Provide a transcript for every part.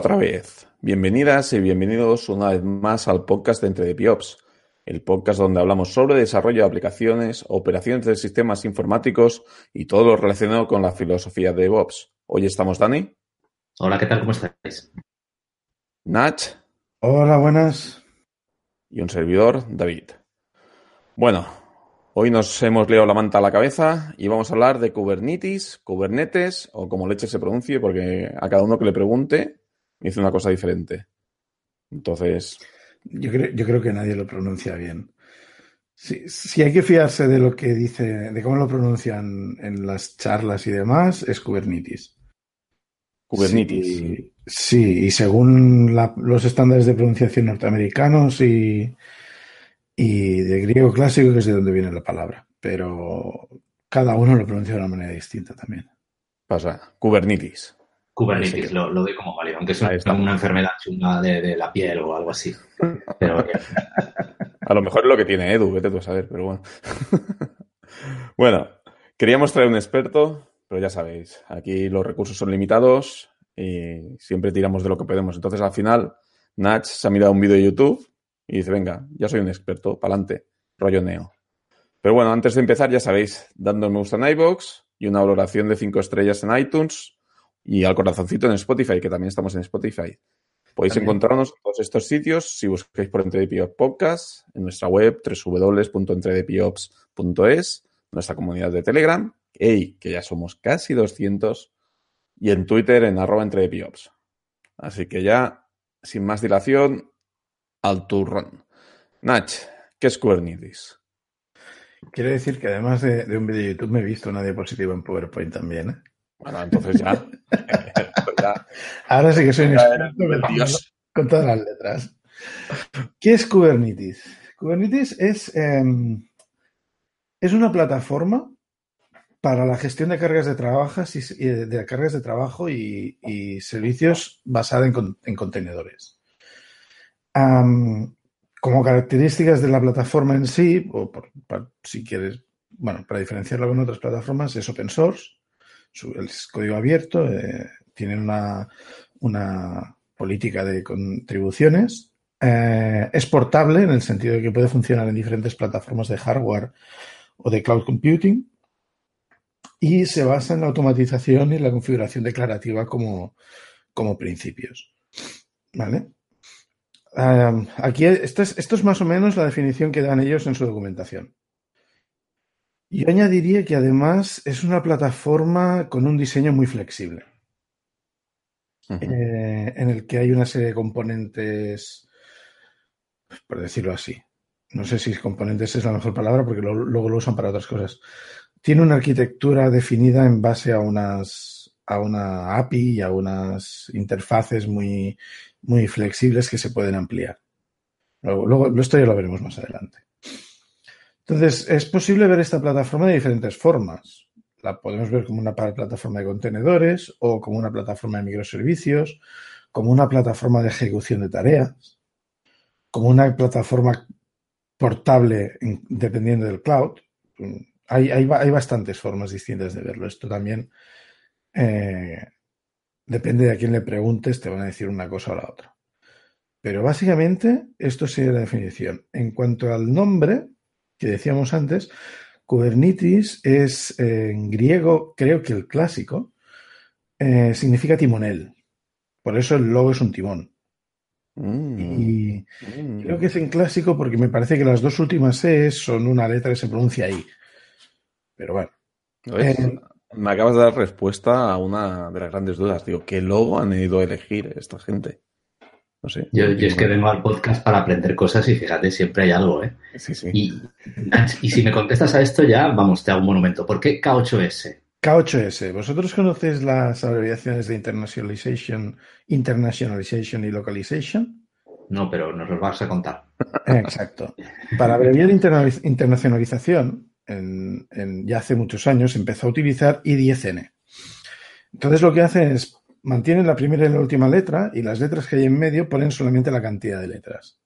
Otra vez. Bienvenidas y bienvenidos una vez más al podcast de Entre DevOps, el podcast donde hablamos sobre desarrollo de aplicaciones, operaciones de sistemas informáticos y todo lo relacionado con la filosofía de DevOps. Hoy estamos Dani. Hola, ¿qué tal? ¿Cómo estáis? Nach. Hola, buenas. Y un servidor, David. Bueno, hoy nos hemos leído la manta a la cabeza y vamos a hablar de Kubernetes, Kubernetes o como leche se pronuncie, porque a cada uno que le pregunte dice una cosa diferente. Entonces. Yo creo, yo creo que nadie lo pronuncia bien. Si, si, hay que fiarse de lo que dice, de cómo lo pronuncian en las charlas y demás, es Kubernetes. Kubernetes. Sí, sí y según la, los estándares de pronunciación norteamericanos y, y de griego clásico, que es de donde viene la palabra. Pero cada uno lo pronuncia de una manera distinta también. Pasa, Kubernetes. Kubernetes, lo, lo doy como válido, aunque es una, una enfermedad chunga de, de, la piel o algo así. Pero, a lo mejor es lo que tiene Edu, vete tú a saber, pero bueno. bueno, queríamos traer un experto, pero ya sabéis, aquí los recursos son limitados y siempre tiramos de lo que podemos. Entonces, al final, Nach se ha mirado un vídeo de YouTube y dice, venga, ya soy un experto, pa'lante, rollo neo. Pero bueno, antes de empezar, ya sabéis, dando me gusta en iVoox y una valoración de 5 estrellas en iTunes y al corazoncito en Spotify, que también estamos en Spotify. Podéis también. encontrarnos en todos estos sitios si buscáis por Entredepiops Podcast, en nuestra web www.entredepiops.es, nuestra comunidad de Telegram, hey, que ya somos casi 200, y en Twitter en arroba Entredepiops. Así que ya, sin más dilación, al turrón. Nach, ¿qué es Kubernetes? Quiero decir que además de, de un vídeo de YouTube me he visto una diapositiva en PowerPoint también, ¿eh? Bueno, entonces ya. ya Ahora sí que soy un experto Dios. con todas las letras. ¿Qué es Kubernetes? Kubernetes es, eh, es una plataforma para la gestión de cargas de trabajo y, de cargas de trabajo y, y servicios basada en, en contenedores. Um, como características de la plataforma en sí, o por, por, si quieres, bueno, para diferenciarla con otras plataformas, es open source, su, el código abierto, eh, tienen una, una, política de contribuciones, eh, es portable en el sentido de que puede funcionar en diferentes plataformas de hardware o de cloud computing y se basa en la automatización y la configuración declarativa como, como principios. ¿Vale? Um, aquí esto es, esto es más o menos la definición que dan ellos en su documentación. Yo añadiría que además es una plataforma con un diseño muy flexible, uh -huh. eh, en el que hay una serie de componentes, por decirlo así. No sé si componentes es la mejor palabra porque lo, luego lo usan para otras cosas. Tiene una arquitectura definida en base a unas a una API y a unas interfaces muy, muy flexibles que se pueden ampliar. Luego, luego, esto ya lo veremos más adelante. Entonces, es posible ver esta plataforma de diferentes formas. La podemos ver como una plataforma de contenedores o como una plataforma de microservicios, como una plataforma de ejecución de tareas, como una plataforma portable dependiendo del cloud. Hay, hay, hay bastantes formas distintas de verlo. Esto también eh, depende de a quién le preguntes, te van a decir una cosa o la otra. Pero básicamente esto sería la definición. En cuanto al nombre que decíamos antes, Kubernetes es eh, en griego, creo que el clásico, eh, significa timonel. Por eso el logo es un timón. Mm. Y mm. creo que es en clásico porque me parece que las dos últimas E son una letra que se pronuncia ahí. Pero bueno. Eh, me acabas de dar respuesta a una de las grandes dudas. Digo, ¿qué logo han ido a elegir esta gente? No sé. Yo, yo es que vengo al podcast para aprender cosas y fíjate, siempre hay algo, ¿eh? Sí, sí. Y, y si me contestas a esto ya, vamos, te hago un monumento. ¿Por qué K8S? K8S. ¿Vosotros conocéis las abreviaciones de internationalization, internationalization y localization? No, pero nos los vas a contar. Exacto. Para abreviar internacionalización, en, en, ya hace muchos años, empezó a utilizar I10N. Entonces lo que hace es mantienen la primera y la última letra y las letras que hay en medio ponen solamente la cantidad de letras.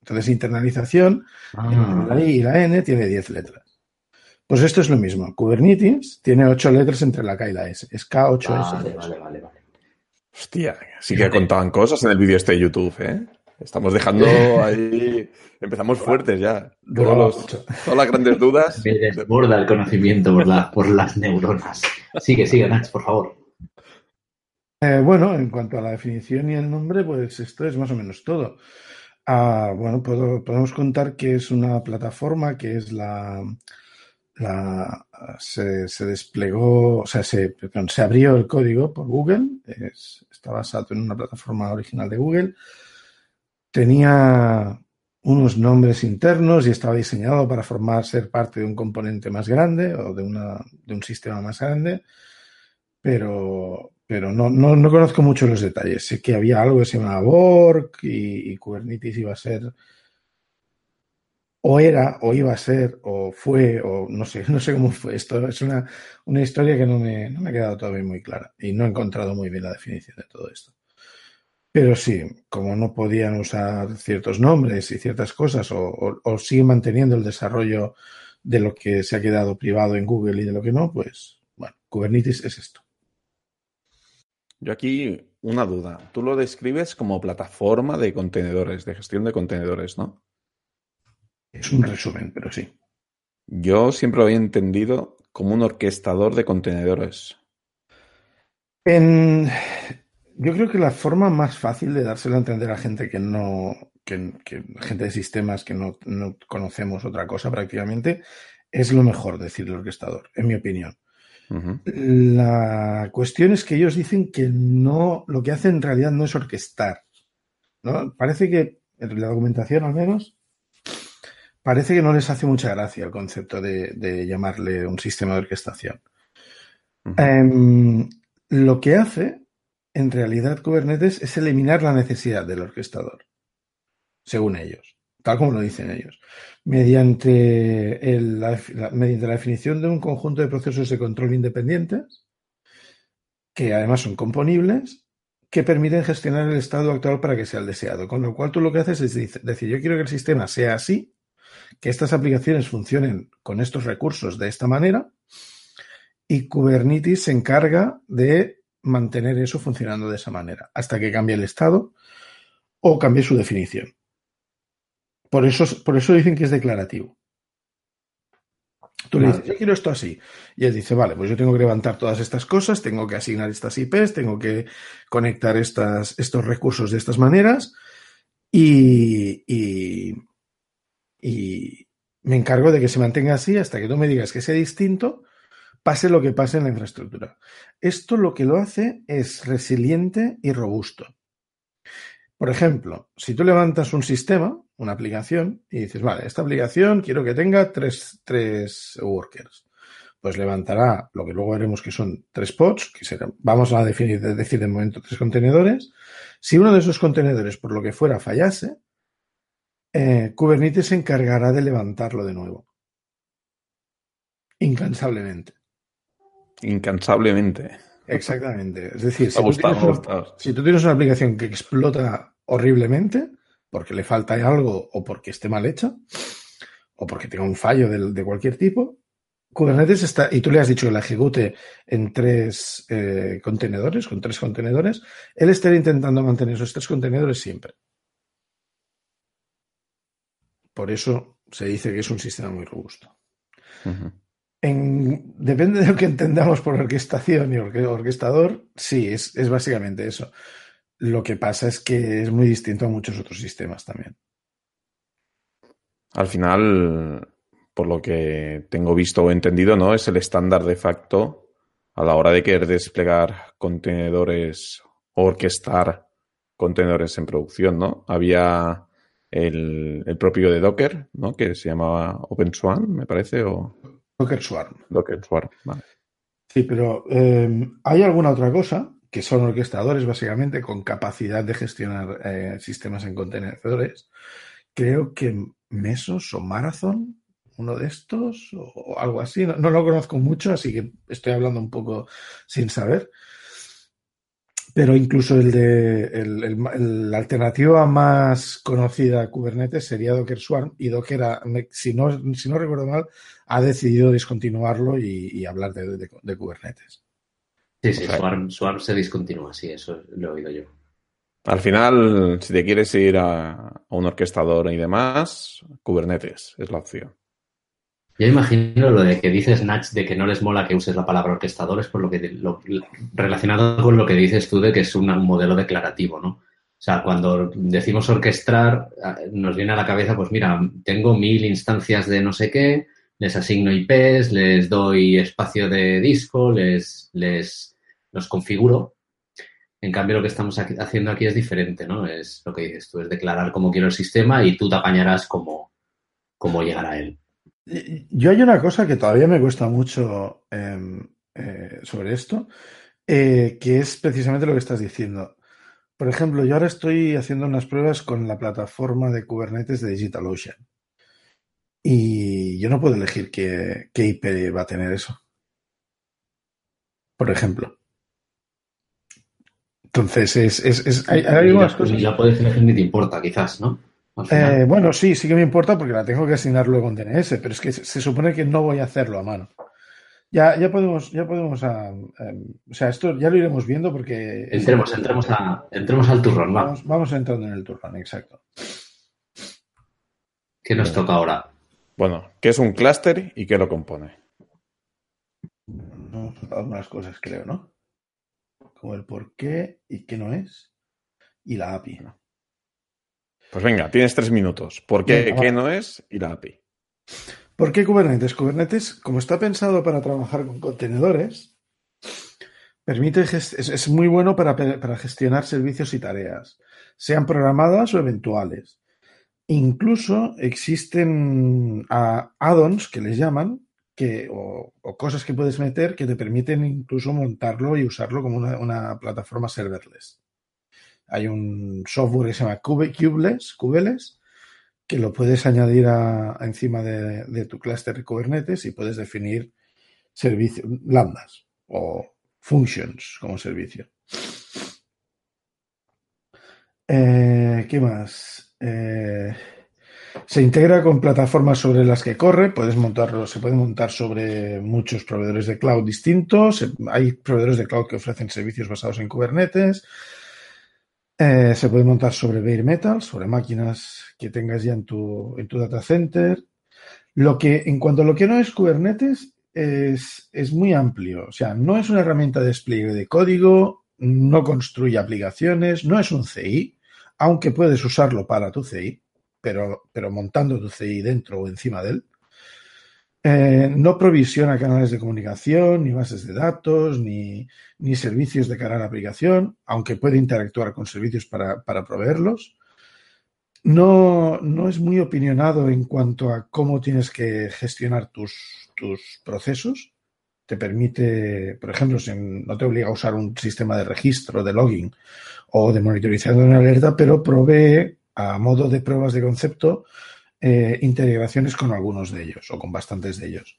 Entonces, internalización, ah. la I y la N tiene 10 letras. Pues esto es lo mismo. Kubernetes tiene 8 letras entre la K y la S. Es K8S. Vale, vale, vale, vale. Hostia, sí que contaban cosas en el vídeo este de YouTube, ¿eh? Estamos dejando ahí. Empezamos fuertes ya. todas las grandes dudas. Me desborda el conocimiento por, por las neuronas. Sigue, sigue, Nach, por favor. Eh, bueno, en cuanto a la definición y el nombre, pues esto es más o menos todo. Ah, bueno, podemos contar que es una plataforma que es la, se, desplegó, o sea, se, abrió el código por Google, está basado en una plataforma original de Google, tenía unos nombres internos y estaba diseñado para formar, ser parte de un componente más grande o de un sistema más grande, pero, pero no, no, no, conozco mucho los detalles. Sé que había algo que se llamaba Borg y, Kubernetes iba a ser, o era, o iba a ser, o fue, o no sé, no sé cómo fue. Esto es una, una historia que no me, no me ha quedado todavía muy clara y no he encontrado muy bien la definición de todo esto. Pero sí, como no podían usar ciertos nombres y ciertas cosas, o, o, siguen manteniendo el desarrollo de lo que se ha quedado privado en Google y de lo que no, pues bueno, Kubernetes es esto. Yo aquí una duda. Tú lo describes como plataforma de contenedores, de gestión de contenedores, ¿no? Es un resumen, pero sí. Yo siempre lo había entendido como un orquestador de contenedores. En, yo creo que la forma más fácil de dárselo a entender a gente que no, que, gente de sistemas que no, conocemos otra cosa prácticamente, es lo mejor decir el orquestador, en mi opinión. La cuestión es que ellos dicen que no, lo que hacen en realidad no es orquestar. ¿no? Parece que, en la documentación al menos, parece que no les hace mucha gracia el concepto de, llamarle un sistema de orquestación. Em, lo que hace en realidad Kubernetes es eliminar la necesidad del orquestador, según ellos, tal como lo dicen ellos, mediante, la, definición de un conjunto de procesos de control independientes, que además son componibles, que permiten gestionar el estado actual para que sea el deseado. Con lo cual tú lo que haces es decir, yo quiero que el sistema sea así, que estas aplicaciones funcionen con estos recursos de esta manera, y Kubernetes se encarga de mantener eso funcionando de esa manera, hasta que cambie el estado o cambie su definición. Por eso, por eso dicen que es declarativo. Tú le dices, yo quiero esto así. Y él dice, vale, pues yo tengo que levantar todas estas cosas, tengo que asignar estas IPs, tengo que conectar estas, estos recursos de estas maneras y, y, y me encargo de que se mantenga así hasta que tú me digas que sea distinto pase lo que pase en la infraestructura. Esto lo que lo hace es resiliente y robusto. Por ejemplo, si tú levantas un sistema, una aplicación, y dices, vale, esta aplicación quiero que tenga tres, tres workers, pues levantará lo que luego veremos que son tres pods, que serán, vamos a definir, decir de momento tres contenedores. Si uno de esos contenedores, por lo que fuera, fallase, eh, Kubernetes se encargará de levantarlo de nuevo. Incansablemente. Incansablemente. Exactamente. Es decir, si, tú tienes una aplicación que explota horriblemente, porque le falta algo o porque esté mal hecha, o porque tenga un fallo de, cualquier tipo, Kubernetes está, y tú le has dicho que la ejecute en tres eh, contenedores, con tres contenedores, él estará intentando mantener esos tres contenedores siempre. Por eso se dice que es un sistema muy robusto depende de lo que entendamos por orquestación y orquestador, sí, es, es básicamente eso. Lo que pasa es que es muy distinto a muchos otros sistemas también. Al final, por lo que tengo visto o entendido, ¿no? Es el estándar de facto a la hora de querer desplegar contenedores o orquestar contenedores en producción, ¿no? Había el, el propio de Docker, ¿no? Que se llamaba OpenSwan, me parece, o... Docker Swarm. Docker Swarm, vale. Sí, pero eh, hay alguna otra cosa que son orquestadores básicamente con capacidad de gestionar eh, sistemas en contenedores. Creo que Mesos o Marathon, uno de estos o, algo así. no, lo conozco mucho, así que estoy hablando un poco sin saber. Pero incluso el de la alternativa más conocida a Kubernetes sería Docker Swarm y Docker, si, no, si no recuerdo mal, ha decidido discontinuarlo y, hablar de, Kubernetes. Sí, sí, Swarm, se discontinúa, sí, eso lo he oído yo. Al final, si te quieres ir a, un orquestador y demás, Kubernetes es la opción. Yo imagino lo de que dices, Nach, de que no les mola que uses la palabra orquestador, es por lo que relacionado con lo que dices tú de que es un modelo declarativo, ¿no? O sea, cuando decimos orquestar, nos viene a la cabeza, pues mira, tengo mil instancias de no sé qué, les asigno IPs, les doy espacio de disco, les, les los configuro. En cambio, lo que estamos haciendo aquí es diferente, ¿no? Es lo que dices tú, es declarar cómo quiero el sistema y tú te apañarás cómo, cómo llegar a él. Yo hay una cosa que todavía me cuesta mucho em, eh, sobre esto, eh, que es precisamente lo que estás diciendo. Por ejemplo, yo ahora estoy haciendo unas pruebas con la plataforma de Kubernetes de DigitalOcean. Y yo no puedo elegir qué, IP va a tener eso. Por ejemplo. Entonces, es, es, hay, algunas cosas. Ya puedes elegir ni te importa, quizás, ¿no? Eh, bueno, sí, sí que me importa porque la tengo que asignar luego en DNS, pero es que se supone que no voy a hacerlo a mano. Ya, ya podemos, ya podemos a, em, o sea, esto ya lo iremos viendo porque. Entremos, entremos, a, entremos al turrón, vamos. Vamos entrando en el turrón, exacto. ¿Qué nos toca ahora? Bueno, ¿qué es un clúster y qué lo compone? No, algunas cosas creo, ¿no? Como el por qué y qué no es. Y la API. Pues venga, tienes tres minutos. ¿Por qué, qué no es y la API? ¿Por qué Kubernetes? Kubernetes, como está pensado para trabajar con contenedores, permite es, muy bueno para, para, gestionar servicios y tareas, sean programadas o eventuales. Incluso existen add-ons que les llaman, que, o, cosas que puedes meter que te permiten incluso montarlo y usarlo como una, plataforma serverless. Hay un software que se llama Kubeless, Kubeless que lo puedes añadir encima de, tu clúster de Kubernetes y puedes definir servicios, lambdas o functions como servicio. Eh, ¿Qué más? Eh, se integra con plataformas sobre las que corre, puedes montarlo, se puede montar sobre muchos proveedores de cloud distintos. Hay proveedores de cloud que ofrecen servicios basados en Kubernetes. Eh, se puede montar sobre bare metal, sobre máquinas que tengas ya en tu, en tu data center. Lo que, en cuanto a lo que no es Kubernetes, es, es muy amplio. O sea, no es una herramienta de despliegue de código, no construye aplicaciones, no es un CI, aunque puedes usarlo para tu CI, pero, pero montando tu CI dentro o encima de él. Eh, no provisiona canales de comunicación, ni bases de datos, ni, servicios de cara a la aplicación, aunque puede interactuar con servicios para, proveerlos. No, no, es muy opinionado en cuanto a cómo tienes que gestionar tus, tus procesos. Te permite, por ejemplo, no te obliga a usar un sistema de registro, de logging o de monitorización de alerta, pero provee a modo de pruebas de concepto eh, integraciones con algunos de ellos o con bastantes de ellos.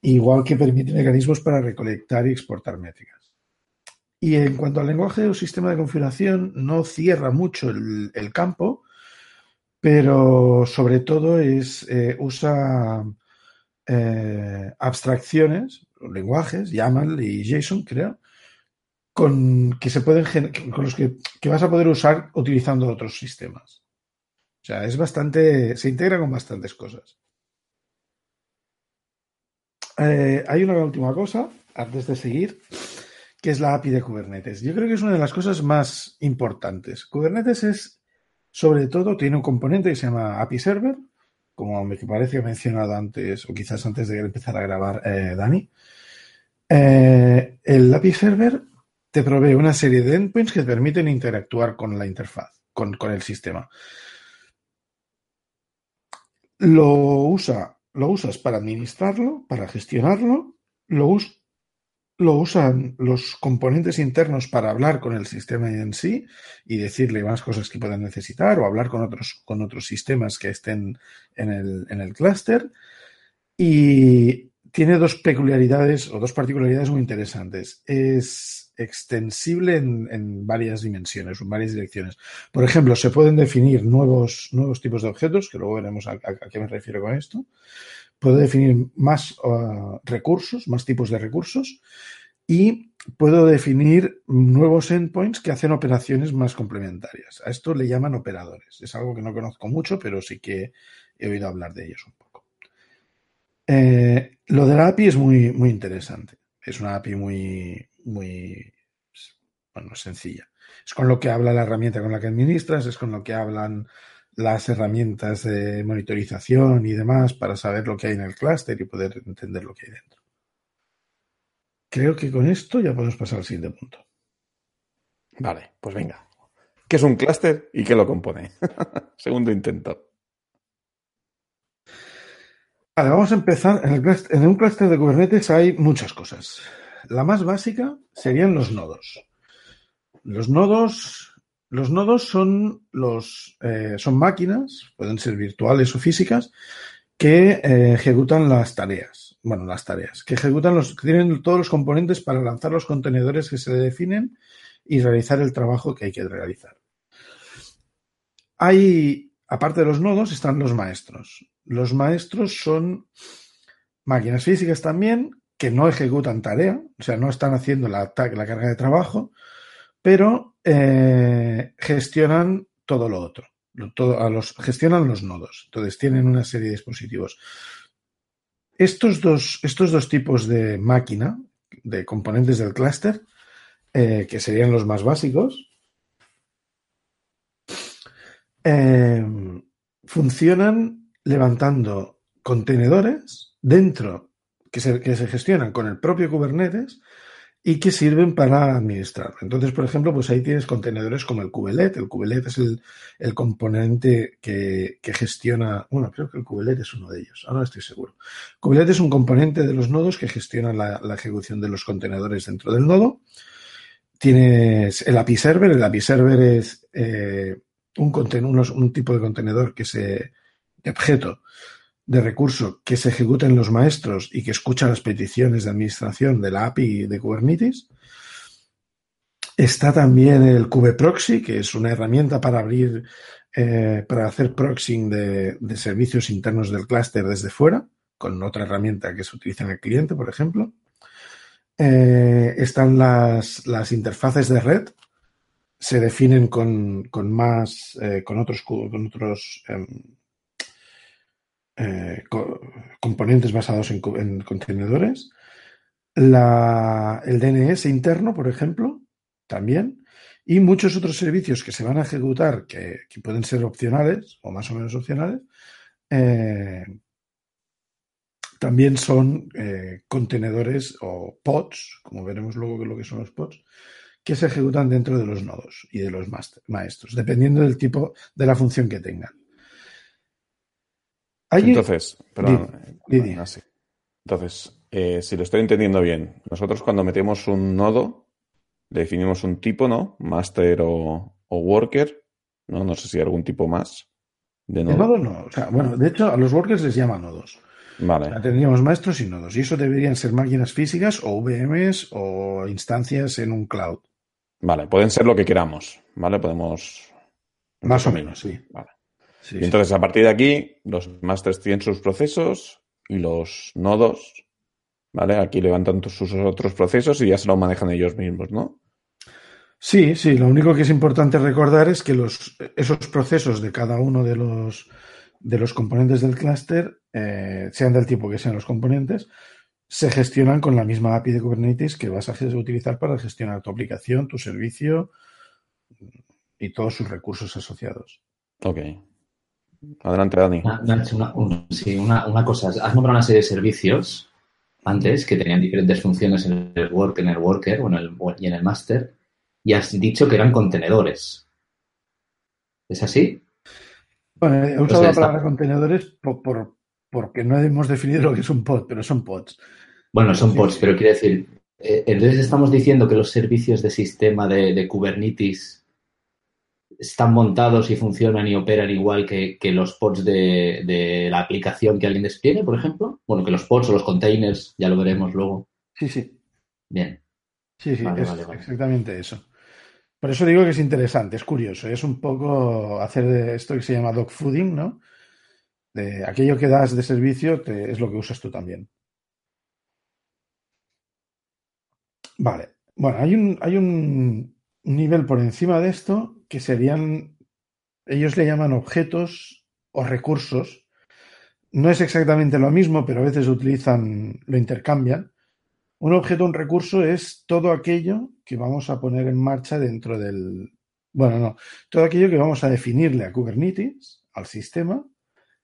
Igual que permite mecanismos para recolectar y exportar métricas. Y en cuanto al lenguaje o sistema de configuración, no cierra mucho el, campo, pero sobre todo es, eh, usa eh, abstracciones, lenguajes, YAML y JSON, creo, con que se pueden con los que, que, vas a poder usar utilizando otros sistemas. O sea, es bastante. se integra con bastantes cosas. Eh, hay una última cosa, antes de seguir, que es la API de Kubernetes. Yo creo que es una de las cosas más importantes. Kubernetes es, sobre todo, tiene un componente que se llama API Server, como me parece que he mencionado antes, o quizás antes de empezar a grabar eh, Dani. Eh, el API Server te provee una serie de endpoints que permiten interactuar con la interfaz, con el sistema lo usa, lo usas para administrarlo, para gestionarlo, lo, lo usan los componentes internos para hablar con el sistema en sí y decirle más cosas que puedan necesitar o hablar con otros, con otros sistemas que estén en el, en el clúster. Y tiene dos peculiaridades o dos particularidades muy interesantes. Es extensible en, varias dimensiones, en varias direcciones. Por ejemplo, se pueden definir nuevos, nuevos tipos de objetos, que luego veremos a, qué me refiero con esto. Puede definir más uh, recursos, más tipos de recursos y puedo definir nuevos endpoints que hacen operaciones más complementarias. A esto le llaman operadores. Es algo que no conozco mucho, pero sí que he oído hablar de ellos un poco. Eh, lo de la API es muy, muy interesante. Es una API muy, muy bueno, sencilla. Es con lo que habla la herramienta con la que administras, es con lo que hablan las herramientas de monitorización y demás para saber lo que hay en el clúster y poder entender lo que hay dentro. Creo que con esto ya podemos pasar al siguiente punto. Vale, pues venga. ¿Qué es un clúster y qué lo compone? Segundo intento. Vale, vamos a empezar. En, un clúster de Kubernetes hay muchas cosas. La más básica serían los nodos. Los nodos, los nodos son, los, eh, son máquinas, pueden ser virtuales o físicas, que eh, ejecutan las tareas. Bueno, las tareas, que ejecutan los, que tienen todos los componentes para lanzar los contenedores que se definen y realizar el trabajo que hay que realizar. Hay, aparte de los nodos, están los maestros. Los maestros son máquinas físicas también que no ejecutan tarea, o sea, no están haciendo la, carga de trabajo, pero eh, gestionan todo lo otro. Gestionan los nodos. Entonces tienen una serie de dispositivos. Estos dos, estos dos tipos de máquina, de componentes del clúster, eh, que serían los más básicos, eh, funcionan levantando contenedores dentro que se, que se gestionan con el propio Kubernetes y que sirven para administrar. Entonces, por ejemplo, pues ahí tienes contenedores como el Kubelet. El Kubelet es el, el componente que, que, gestiona, bueno, creo que el Kubelet es uno de ellos, ahora estoy seguro. Kubelet es un componente de los nodos que gestiona la, la ejecución de los contenedores dentro del nodo. Tienes el API Server. El API Server es eh, un, tipo de contenedor que se, de objeto de recurso que se ejecuta en los maestros y que escucha las peticiones de administración de la API de Kubernetes. Está también el kubeproxy, que es una herramienta para abrir, eh, para hacer proxying de, servicios internos del clúster desde fuera, con otra herramienta que se utiliza en el cliente, por ejemplo. Eh, están las, interfaces de red, se definen con, con más, eh, con otros, con otros eh, eh, co componentes basados en, en contenedores. El DNS interno, por ejemplo, también. Y muchos otros servicios que se van a ejecutar, que, que pueden ser opcionales o más o menos opcionales, eh, también son contenedores o pods, como veremos luego lo que son los pods, que se ejecutan dentro de los nodos y de los maestros, dependiendo del tipo de la función que tengan. Entonces, perdón, di. Así. Entonces, eh, si lo estoy entendiendo bien, nosotros cuando metemos un nodo, le definimos un tipo, ¿no? Master o, o worker, ¿no? No sé si hay algún tipo más de nodo. No. O sea, bueno, de hecho, a los workers les llaman nodos. Vale. O sea, tendríamos maestros y nodos. Y eso deberían ser máquinas físicas o VMs o instancias en un cloud. Vale, pueden ser lo que queramos, ¿vale? Podemos. Más o menos, sí. Vale. Sí, y entonces, sí. a partir de aquí, los masters tienen sus procesos y los nodos, ¿vale? Aquí levantan sus otros procesos y ya se lo manejan ellos mismos, ¿no? Sí, sí. Lo único que es importante recordar es que los, esos procesos de cada uno de los, de los componentes del clúster, eh, sean del tipo que sean los componentes, se gestionan con la misma API de Kubernetes que vas a utilizar para gestionar tu aplicación, tu servicio y todos sus recursos asociados. Ok. Adelante, Dani. Nacho, una, un, sí, una, una, cosa. Has nombrado una serie de servicios antes que tenían diferentes funciones en el work, en el worker o en el, y en el master, y has dicho que eran contenedores. ¿Es así? Bueno, he usado la palabra está... contenedores por, por, porque no hemos definido lo que es un pod, pero son pods. Bueno, son pods, pero quiere decir, eh, entonces estamos diciendo que los servicios de sistema de, de Kubernetes están montados y funcionan y operan igual que, que los pods de, de, la aplicación que alguien despliegue, por ejemplo. Bueno, que los pods o los containers, ya lo veremos luego. Sí, sí. Bien. Sí, sí, vale, es vale, vale. exactamente eso. Por eso digo que es interesante, es curioso. Es un poco hacer esto que se llama dogfooding, ¿no? De aquello que das de servicio te, es lo que usas tú también. Vale. Bueno, hay un, hay un nivel por encima de esto que serían, ellos le llaman objetos o recursos. No es exactamente lo mismo, pero a veces utilizan, lo intercambian. Un objeto, un recurso es todo aquello que vamos a poner en marcha dentro del, bueno, no, todo aquello que vamos a definirle a Kubernetes, al sistema,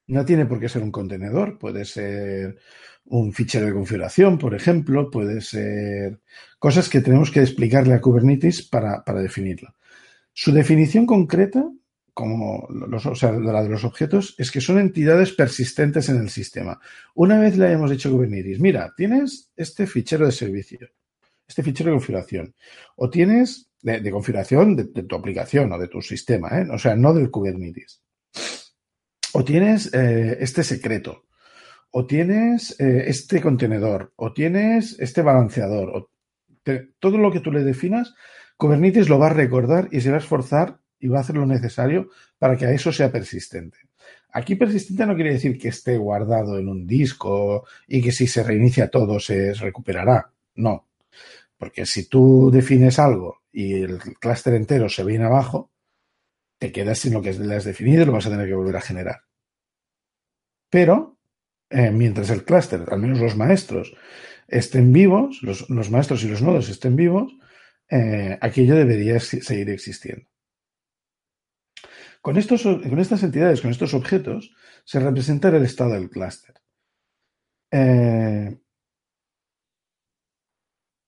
no tiene por qué ser un contenedor, puede ser un fichero de configuración, por ejemplo, puede ser cosas que tenemos que explicarle a Kubernetes para, definirlo. Su definición concreta, como los, o sea, la de los objetos, es que son entidades persistentes en el sistema. Una vez le hayamos dicho a Kubernetes, mira, tienes este fichero de servicio, este fichero de configuración, o tienes de, configuración de, tu aplicación o de tu sistema, ¿eh? o sea, no del Kubernetes. O tienes eh, este secreto, o tienes eh, este contenedor, o tienes este balanceador, o todo lo que tú le definas, Kubernetes lo va a recordar y se va a esforzar y va a hacer lo necesario para que a eso sea persistente. Aquí persistente no quiere decir que esté guardado en un disco y que si se reinicia todo se recuperará. No. Porque si tú defines algo y el clúster entero se viene abajo, te quedas sin lo que le has definido y lo vas a tener que volver a generar. Pero, eh, mientras el clúster, al menos los maestros, estén vivos, los, maestros y los nodos estén vivos, eh, aquello debería seguir existiendo. Con, estos, con estas entidades, con estos objetos, se representa el estado del clúster. Eh,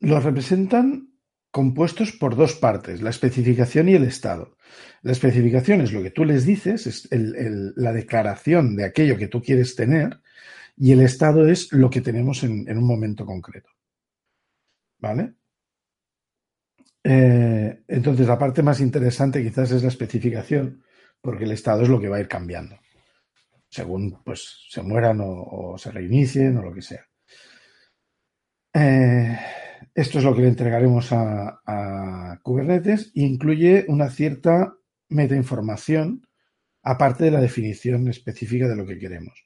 los representan compuestos por dos partes, la especificación y el estado. La especificación es lo que tú les dices, es la declaración de aquello que tú quieres tener, y el estado es lo que tenemos en, un momento concreto. ¿Vale? Eh, entonces, la parte más interesante quizás es la especificación, porque el estado es lo que va a ir cambiando, según pues se mueran o, se reinicien o lo que sea. Eh, esto es lo que le entregaremos a, Kubernetes incluye una cierta metainformación aparte de la definición específica de lo que queremos.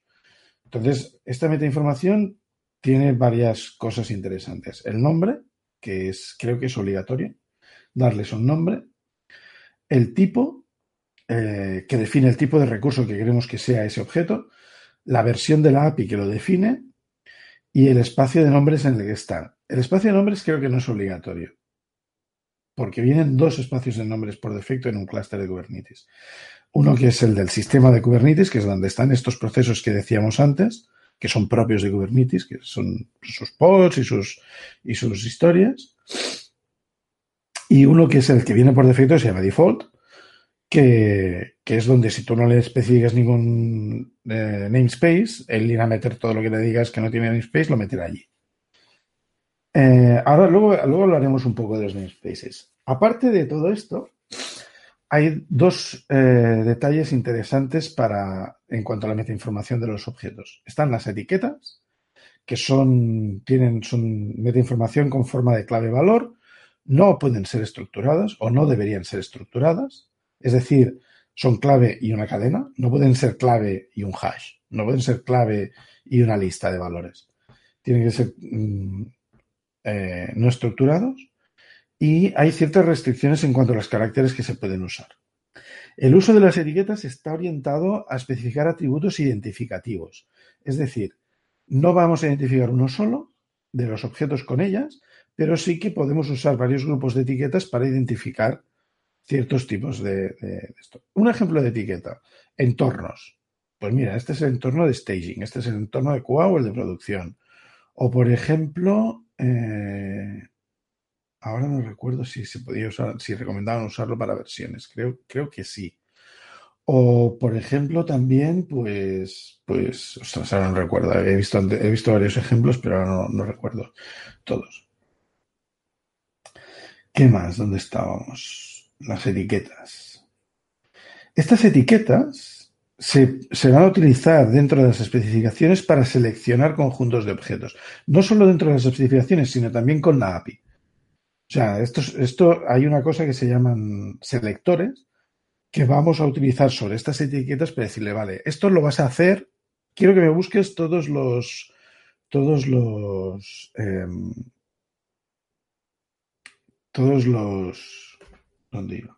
Entonces, esta metainformación tiene varias cosas interesantes. El nombre, que es, creo que es obligatorio, darles un nombre. El tipo, eh, que define el tipo de recurso que queremos que sea ese objeto. La versión de la API que lo define. Y el espacio de nombres en el que está. El espacio de nombres creo que no es obligatorio, porque vienen dos espacios de nombres por defecto en un clúster de Kubernetes. Uno que es el del sistema de Kubernetes, que es donde están estos procesos que decíamos antes, que son propios de Kubernetes, que son sus pods y sus, y sus historias. Y uno que es el que viene por defecto, se llama default, que, es donde si tú no le especificas ningún eh, namespace, él irá a meter todo lo que le digas que no tiene namespace, lo meterá allí. Eh, ahora, luego, luego hablaremos un poco de los namespaces. Aparte de todo esto, hay dos eh, detalles interesantes para, en cuanto a la metainformación de los objetos. Están las etiquetas, que son, tienen, son metainformación con forma de clave valor, no pueden ser estructuradas o no deberían ser estructuradas. Es decir, son clave y una cadena, no pueden ser clave y un hash, no pueden ser clave y una lista de valores. Tienen que ser mm, eh, no estructurados y hay ciertas restricciones en cuanto a los caracteres que se pueden usar. El uso de las etiquetas está orientado a especificar atributos identificativos, es decir, no vamos a identificar uno solo de los objetos con ellas, pero sí que podemos usar varios grupos de etiquetas para identificar ciertos tipos de, esto. Un ejemplo de etiqueta, entornos. Pues mira, este es el entorno de staging, este es el entorno de QA o el de producción. O por ejemplo, eh, ahora no recuerdo si se podía usar, si recomendaban usarlo para versiones. Creo, creo que sí. O, por ejemplo, también, pues, pues, ostras, ahora no recuerdo. He visto, he visto varios ejemplos, pero ahora no, recuerdo todos. ¿Qué más? ¿Dónde estábamos? Las etiquetas. Estas etiquetas se, van a utilizar dentro de las especificaciones para seleccionar conjuntos de objetos. No solo dentro de las especificaciones, sino también con la API. O sea, esto, esto hay una cosa que se llaman selectores que vamos a utilizar sobre estas etiquetas para decirle, vale, esto lo vas a hacer, quiero que me busques todos los, todos los, em, todos los ¿dónde iba?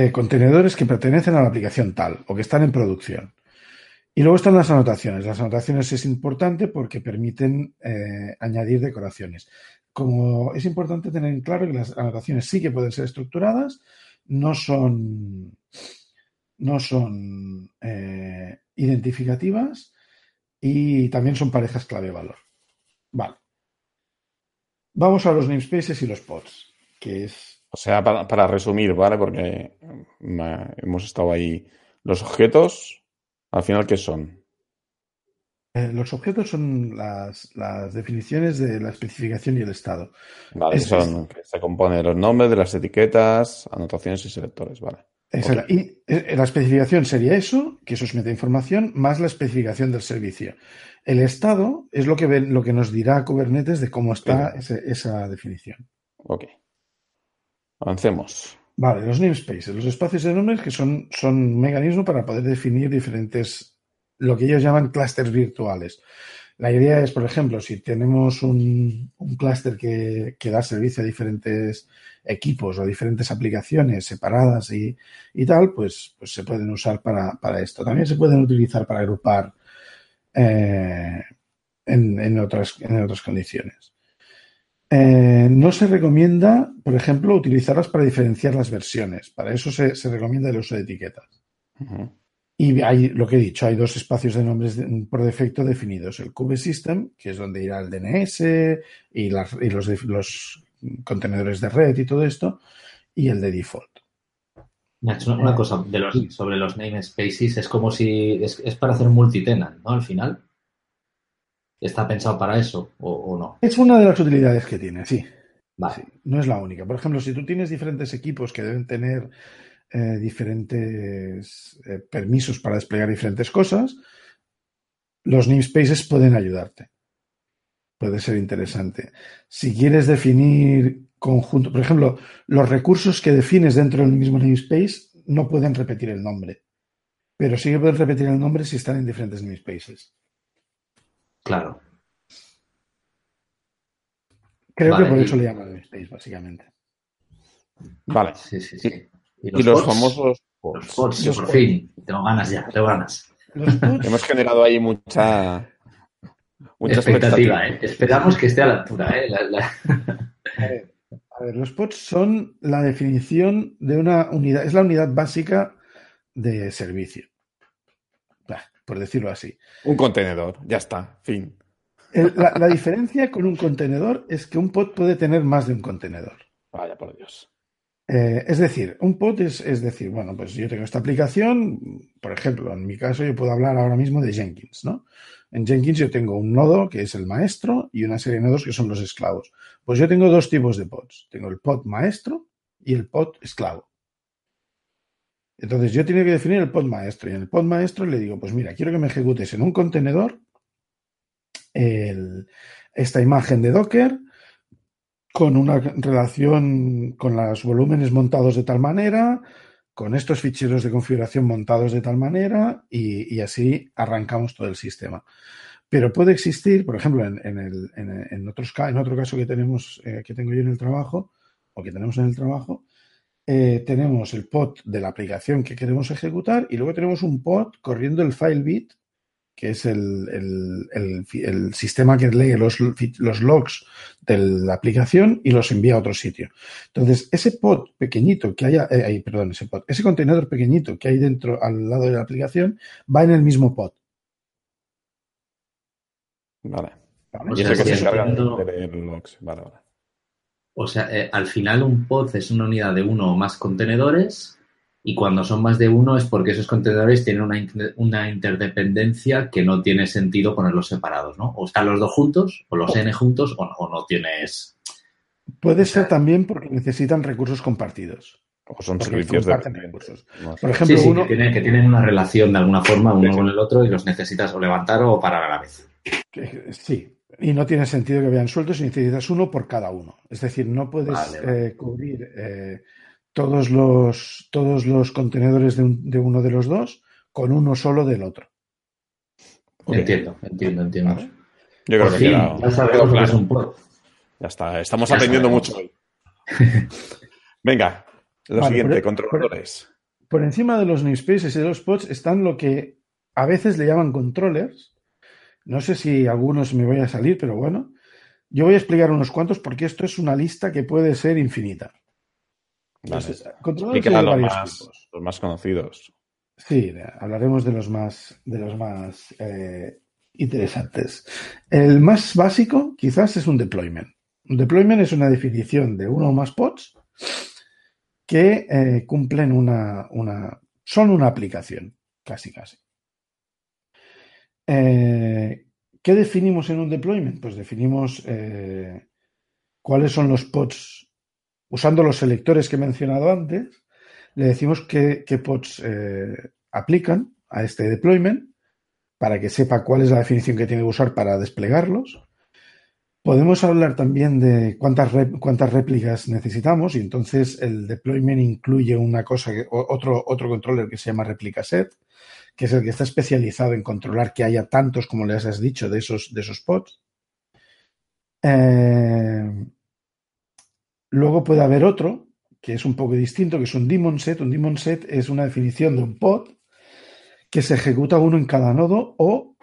Eh, contenedores que pertenecen a la aplicación tal o que están en producción. Y luego están las anotaciones. Las anotaciones es importante porque permiten eh, añadir decoraciones. Como es importante tener en claro que las anotaciones sí que pueden ser estructuradas, no son, no son eh, identificativas y también son parejas clave-valor. Vale. Vamos a los namespaces y los pods, que es... O sea, para, para resumir, ¿vale? Porque hemos estado ahí. Los objetos, al final, ¿qué son? eh, los objetos son las, las definiciones de la especificación y el estado. Vale, Es- son que se compone de los nombres, de las etiquetas, anotaciones y selectores, vale. Exacto. Y eh, la especificación sería eso, que eso es metainformación, más la especificación del servicio. El estado es lo que, ve- lo que nos dirá Kubernetes de cómo está ese- esa definición. Ok. Avancemos. Vale, los namespaces, los espacios de nombres que son, son un mecanismo para poder definir diferentes, lo que ellos llaman clústeres virtuales. La idea es, por ejemplo, si tenemos un, un clúster que, que da servicio a diferentes equipos o diferentes aplicaciones separadas y, y tal, pues, pues se pueden usar para, para esto. También se pueden utilizar para agrupar eh, en, en otras, en otras condiciones. Eh, no se recomienda, por ejemplo, utilizarlas para diferenciar las versiones. Para eso se, se recomienda el uso de etiquetas. Y hay, lo que he dicho, hay dos espacios de nombres de- por defecto definidos. El Kube System, que es donde irá el DNS y, las- y los, contenedores de red y todo esto, y el de default. Nacho, una cosa de los, sobre los namespaces, es como si es, es para hacer multitenant, ¿no? Al final. ¿Está pensado para eso o, o no? Es una de las utilidades que tiene, sí. Vale. Sí, no es la única. Por ejemplo, si tú tienes diferentes equipos que deben tener eh, diferentes eh, permisos para desplegar diferentes cosas, los namespaces pueden ayudarte. Puede ser interesante. Si quieres definir conjunto, por ejemplo, los recursos que defines dentro del mismo namespace no pueden repetir el nombre, pero sí que pueden repetir el nombre si están en diferentes namespaces. Claro. Creo Vale, que por y- eso le llaman namespace, básicamente. Vale. Sí, sí, sí. Y los pods? famosos Los pods. Los por pods. fin. Tengo ganas ya, tengo ganas. Los Hemos generado ahí mucha, mucha expectativa, ¿eh? Esperamos que esté a la altura, ¿eh? La- la- A ver, a ver, los pods son la definición de una unidad, es la unidad básica de servicio. Por decirlo así. Un contenedor, ya está, fin. El- la, la diferencia con un contenedor es que un pod puede tener más de un contenedor. Vaya por Dios. Eh, es decir, un pod es, es decir, bueno, pues yo tengo esta aplicación, por ejemplo, en mi caso yo puedo hablar ahora mismo de Jenkins, ¿no? En Jenkins yo tengo un nodo que es el maestro y una serie de nodos que son los esclavos. Pues yo tengo dos tipos de pods. Tengo el pod maestro y el pod esclavo. Entonces yo tengo que definir el pod maestro y en el pod maestro le digo, pues mira, quiero que me ejecutes en un contenedor esta imagen de Docker con una relación con los volúmenes montados de tal manera, con estos ficheros de configuración montados de tal manera y, así arrancamos todo el sistema. Pero puede existir, por ejemplo, en, en en- otros, en otro caso que tenemos, eh, que tengo yo en el trabajo, o que tenemos en el trabajo, eh, tenemos el pod de la aplicación que queremos ejecutar y luego tenemos un pod corriendo el file bit, que es el, el- el sistema que lee los, los logs de la aplicación y los envía a otro sitio. Entonces, ese pod pequeñito que haya, eh, ahí, perdón, ese pod, ese contenedor pequeñito que hay dentro al lado de la aplicación va en el mismo pod. Vale. ¿vale? Y es el que se encarga de leer logs. Vale, vale. O sea, eh, al final un pod es una unidad de uno o más contenedores y cuando son más de uno es porque esos contenedores tienen una, inter- una interdependencia que no tiene sentido ponerlos separados, ¿no? O están los dos juntos, o los n juntos, o, o no tienes... Puede ser también porque necesitan recursos compartidos. O son Porque servicios dependientes. recursos. No sé. Por ejemplo, Sí, sí, uno, que, tienen, que tienen una relación de alguna forma uno Sí, sí. con el otro y los necesitas o levantar o parar a la vez. sí, y no tiene sentido que vean sueltos y necesitas uno por cada uno. Es decir, no puedes Vale, vale. eh, cubrir eh, todos, los, todos los contenedores de, un- de uno de los dos con uno solo del otro. Entiendo, entiendo, entiendo. Yo creo Por que fin, queda- ya sabemos quedó lo que es claro. un pod. Ya está, estamos Ya aprendiendo sabemos. mucho hoy. Venga, lo Vale, siguiente, por- controladores. Por encima de los namespaces y de los pods están lo que a veces le llaman controllers. No sé si algunos me voy a salir, pero bueno. Yo voy a explicar unos cuantos porque esto es una lista que puede ser infinita. Vale. Hay de los más, los más conocidos. Sí, hablaremos de los más, de los más eh, interesantes. El más básico, quizás, es un deployment. Un deployment es una definición de uno o más pods que eh, cumplen una, una, son una aplicación, casi, casi. Eh, ¿Qué definimos en un deployment? Pues definimos eh, cuáles son los pods, usando los selectores que he mencionado antes, le decimos qué, pods eh, aplican a este deployment para que sepa cuál es la definición que tiene que usar para desplegarlos. Podemos hablar también de cuántas, cuántas réplicas necesitamos y entonces el deployment incluye una cosa, que, otro, otro controller que se llama replica set, que es el que está especializado en controlar que haya tantos, como les has dicho, de esos, de esos pods. Eh, luego puede haber otro que es un poco distinto, que es un daemon set. Un daemon set es una definición de un pod que se ejecuta uno en cada nodo o,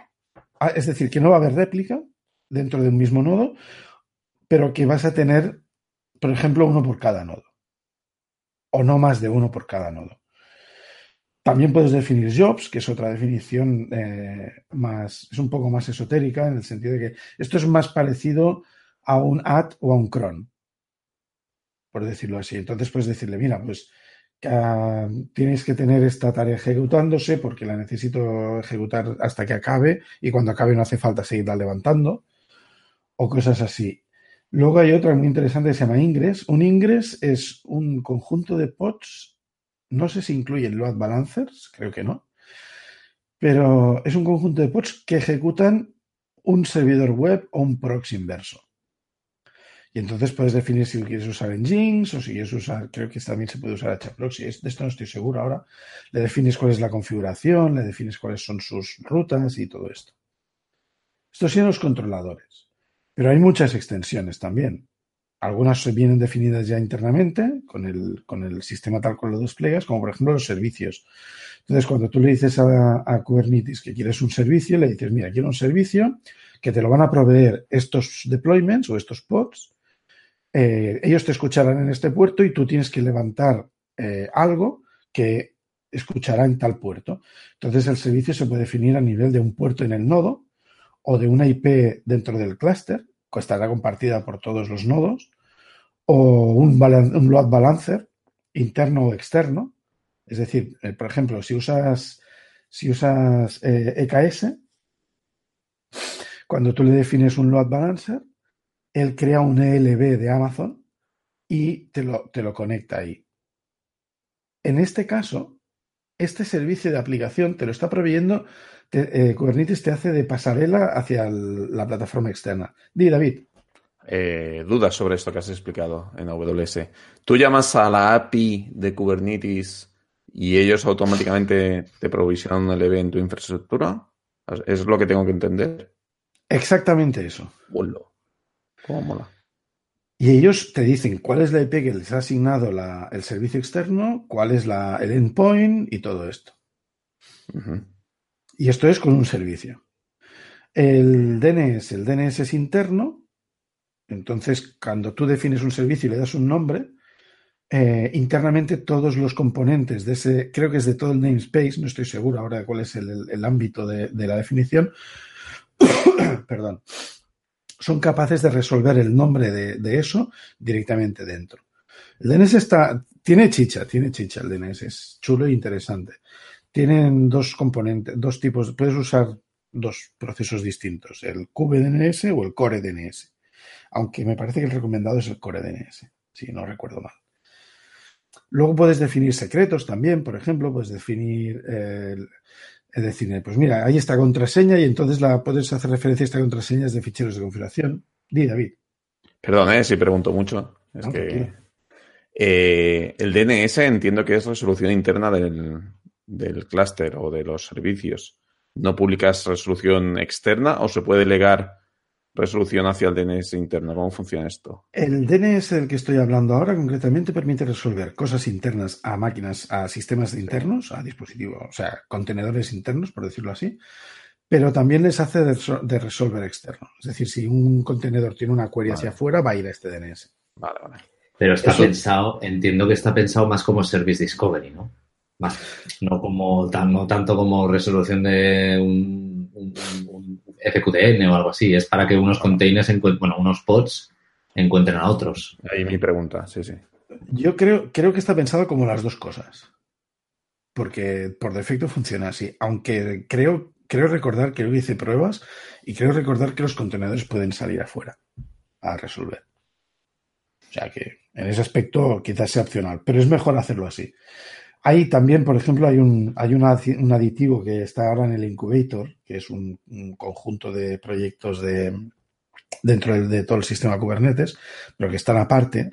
ah, es decir, que no va a haber réplica dentro de un mismo nodo, pero que vas a tener, por ejemplo, uno por cada nodo. O no más de uno por cada nodo. También puedes definir jobs, que es otra definición eh, más, es un poco más esotérica, en el sentido de que esto es más parecido a un add o a un cron, por decirlo así. Entonces puedes decirle, mira, pues ah, tienes que tener esta tarea ejecutándose porque la necesito ejecutar hasta que acabe y cuando acabe no hace falta seguirla levantando o cosas así. Luego hay otra muy interesante que se llama ingress. Un ingress es un conjunto de pods, no sé si incluyen load balancers, creo que no, pero es un conjunto de pods que ejecutan un servidor web o un proxy inverso. Y entonces puedes definir si quieres usar en o si quieres usar, creo que también se puede usar HProxy. De esto no estoy seguro ahora. Le defines cuál es la configuración, le defines cuáles son sus rutas y todo esto. Estos son los controladores. Pero hay muchas extensiones también. Algunas vienen definidas ya internamente con el, con el sistema tal cual lo desplegas, como por ejemplo los servicios. Entonces, cuando tú le dices a, Kubernetes que quieres un servicio, le dices, mira, quiero un servicio que te lo van a proveer estos deployments o estos pods. Eh, ellos te escucharán en este puerto y tú tienes que levantar eh, algo que escuchará en tal puerto. Entonces, el servicio se puede definir a nivel de un puerto en el nodo o de una IP dentro del clúster, estará compartida por todos los nodos, o un, load balancer interno o externo. Es decir, eh, por ejemplo, si usas, si usas eh, EKS, cuando tú le defines un load balancer, él crea un ELB de Amazon y te lo, te lo conecta ahí. En este caso, este servicio de aplicación te lo está proveyendo, te- eh, Kubernetes te hace de pasarela hacia el- la plataforma externa. Di, David. Eh, dudas sobre esto que has explicado en AWS. Tú llamas a la API de Kubernetes y ellos automáticamente te provisionan el evento en tu infraestructura. ¿Es lo que tengo que entender? Exactamente eso. Hola. ¿Cómo mola? Y ellos te dicen cuál es la IP que les ha asignado la- el servicio externo, cuál es la, el endpoint y todo esto. Y esto es con un servicio. El DNS, el DNS es interno. Entonces, cuando tú defines un servicio y le das un nombre, eh, internamente todos los componentes de ese, creo que es de todo el namespace, no estoy seguro ahora de cuál es el, ámbito de, de la definición, perdón, son capaces de resolver el nombre de, de eso directamente dentro. El DNS está, tiene chicha, tiene chicha el DNS, es chulo e interesante. Tienen dos componentes, dos tipos, puedes usar dos procesos distintos, el QBDNS o el Core DNS. Aunque me parece que el recomendado es el Core DNS, si no recuerdo mal. Luego puedes definir secretos también, por ejemplo, puedes definir eh, es decir, pues mira, hay esta contraseña y entonces la puedes hacer referencia a esta contraseña de ficheros de configuración. Di, David. Perdón, eh, si pregunto mucho. Es No, que eh, el DNS entiendo que es resolución interna del, del clúster o de los servicios. ¿No publicas resolución externa o se puede legar resolución hacia el DNS interno? ¿Cómo funciona esto? El DNS del que estoy hablando ahora concretamente permite resolver cosas internas a máquinas, a sistemas internos, a dispositivos, o sea, contenedores internos, por decirlo así, pero también les hace de, resolver externo. Es decir, si un contenedor tiene una query hacia afuera, va a ir a este DNS. Vale, vale. Pero está pensado, entiendo que está pensado más como Service Discovery, ¿no? Más, no como no tanto como resolución de un, un, FQDN o algo así. Es para que unos containers, bueno, unos pods encuentren a otros. Ahí mi pregunta, sí, sí. Yo creo, creo que está pensado como las dos cosas. Porque por defecto funciona así. Aunque creo, creo recordar que yo hice pruebas y creo recordar que los contenedores pueden salir afuera a resolver. O sea que en ese aspecto quizás sea opcional, pero es mejor hacerlo así. Hay también, por ejemplo, hay un, hay un aditivo que está ahora en el Incubator, que es un, conjunto de proyectos de, dentro de, todo el sistema Kubernetes, pero que están aparte,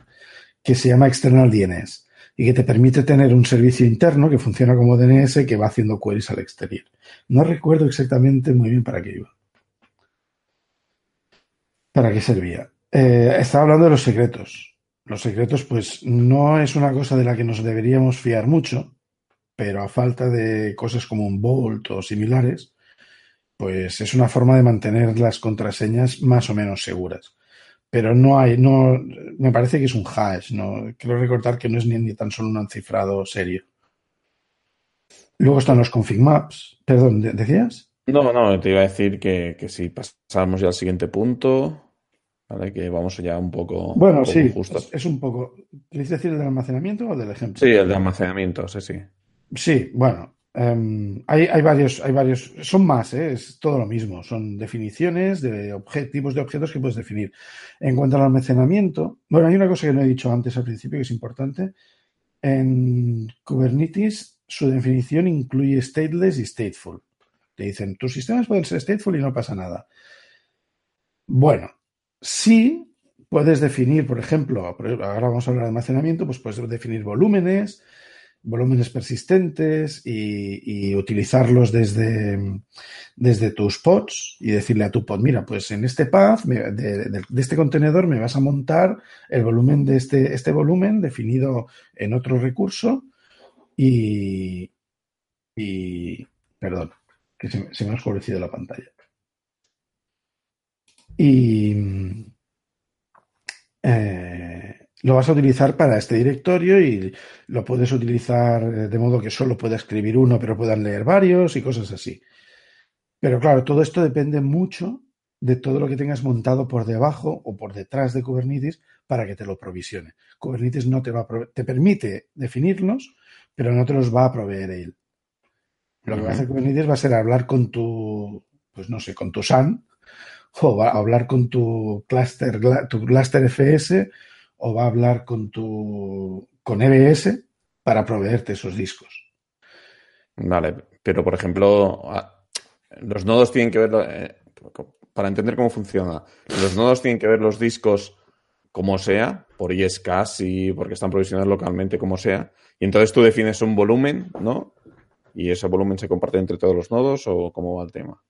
que se llama External DNS y que te permite tener un servicio interno que funciona como DNS que va haciendo queries al exterior. No recuerdo exactamente muy bien para qué iba. ¿Para qué servía? Eh, estaba hablando de los secretos. Los secretos, pues, no es una cosa de la que nos deberíamos fiar mucho, pero a falta de cosas como un Vault o similares, pues es una forma de mantener las contraseñas más o menos seguras. Pero no hay, no, me parece que es un hash, no, quiero recordar que no es ni, tan solo un cifrado serio. Luego están los config maps. Perdón, ¿decías? No, no, te iba a decir que si pasamos ya al siguiente punto, que vamos ya un poco. Bueno, sí, Es, un poco. ¿Quieres decir el del almacenamiento o del ejemplo? Sí, el de almacenamiento, sí, sí. Sí, bueno. Em, hay, hay, varios, hay varios, son más, ¿eh? es todo lo mismo, son definiciones de objetivos de objetos que puedes definir. En cuanto al almacenamiento, bueno, hay una cosa que no he dicho antes al principio que es importante. En Kubernetes, su definición incluye stateless y stateful. Te dicen, tus sistemas pueden ser stateful y no pasa nada. Bueno, Sí, puedes definir, por ejemplo, ahora vamos a hablar de almacenamiento, pues puedes definir volúmenes, volúmenes persistentes y, utilizarlos desde, desde, tus pods y decirle a tu pod, mira, pues en este path de, este contenedor me vas a montar el volumen de este, este volumen definido en otro recurso y, y perdón, que se, se me ha oscurecido la pantalla. Y eh, lo vas a utilizar para este directorio y lo puedes utilizar de modo que solo pueda escribir uno, pero puedan leer varios y cosas así. Pero claro, todo esto depende mucho de todo lo que tengas montado por debajo o por detrás de Kubernetes para que te lo provisione. Kubernetes no te va a te permite definirlos, pero no te los va a proveer él. Lo que va a hacer Kubernetes va a ser hablar con tu, pues no sé, con tu SAN o va a hablar con tu cluster, tu cluster FS o va a hablar con tu con EBS para proveerte esos discos. Vale, pero por ejemplo, los nodos tienen que ver, eh, para entender cómo funciona, los nodos tienen que ver los discos como sea, por y porque están provisionados localmente como sea, y entonces tú defines un volumen, ¿no? Y ese volumen se comparte entre todos los nodos o cómo va el tema.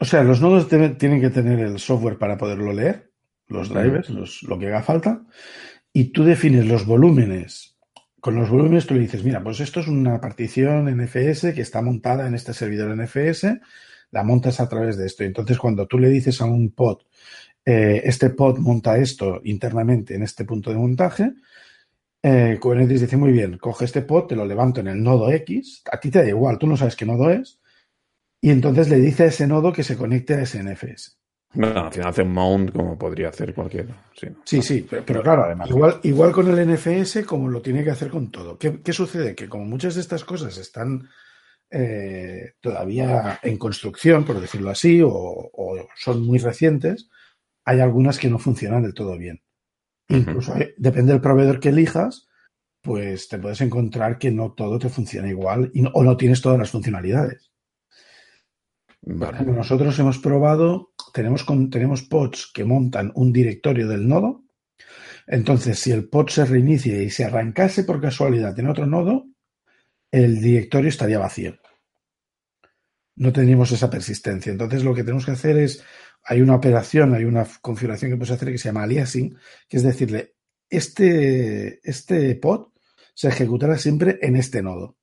O sea, los nodos tienen que tener el software para poderlo leer, los drivers, lo que haga falta, y tú defines los volúmenes. Con los volúmenes tú le dices, mira, pues esto es una partición NFS que está montada en este servidor NFS, la montas a través de esto. Entonces, cuando tú le dices a un pod, eh, este pod monta esto internamente en este punto de montaje, eh, Kubernetes dice, muy bien, coge este pod, te lo levanto en el nodo X, a ti te da igual, tú no sabes qué nodo es, y entonces le dice a ese nodo que se conecte a ese NFS. Bueno, al final hace un mount como podría hacer cualquiera. Sí, sí, pero, claro, además, igual, igual con el NFS como lo tiene que hacer con todo. ¿Qué, sucede? Que como muchas de estas cosas están eh, todavía en construcción, por decirlo así, o, son muy recientes, hay algunas que no funcionan del todo bien. Incluso depende del proveedor que elijas, pues te puedes encontrar que no todo te funciona igual o no tienes todas las funcionalidades nosotros hemos probado, tenemos, tenemos pods que montan un directorio del nodo. Entonces, si el pod se reinicia y se arrancase por casualidad en otro nodo, el directorio estaría vacío. No tenemos esa persistencia. Entonces, lo que tenemos que hacer es hay una operación, hay una configuración que puedes hacer que se llama aliasing, que es decirle, este, este pod se ejecutará siempre en este nodo.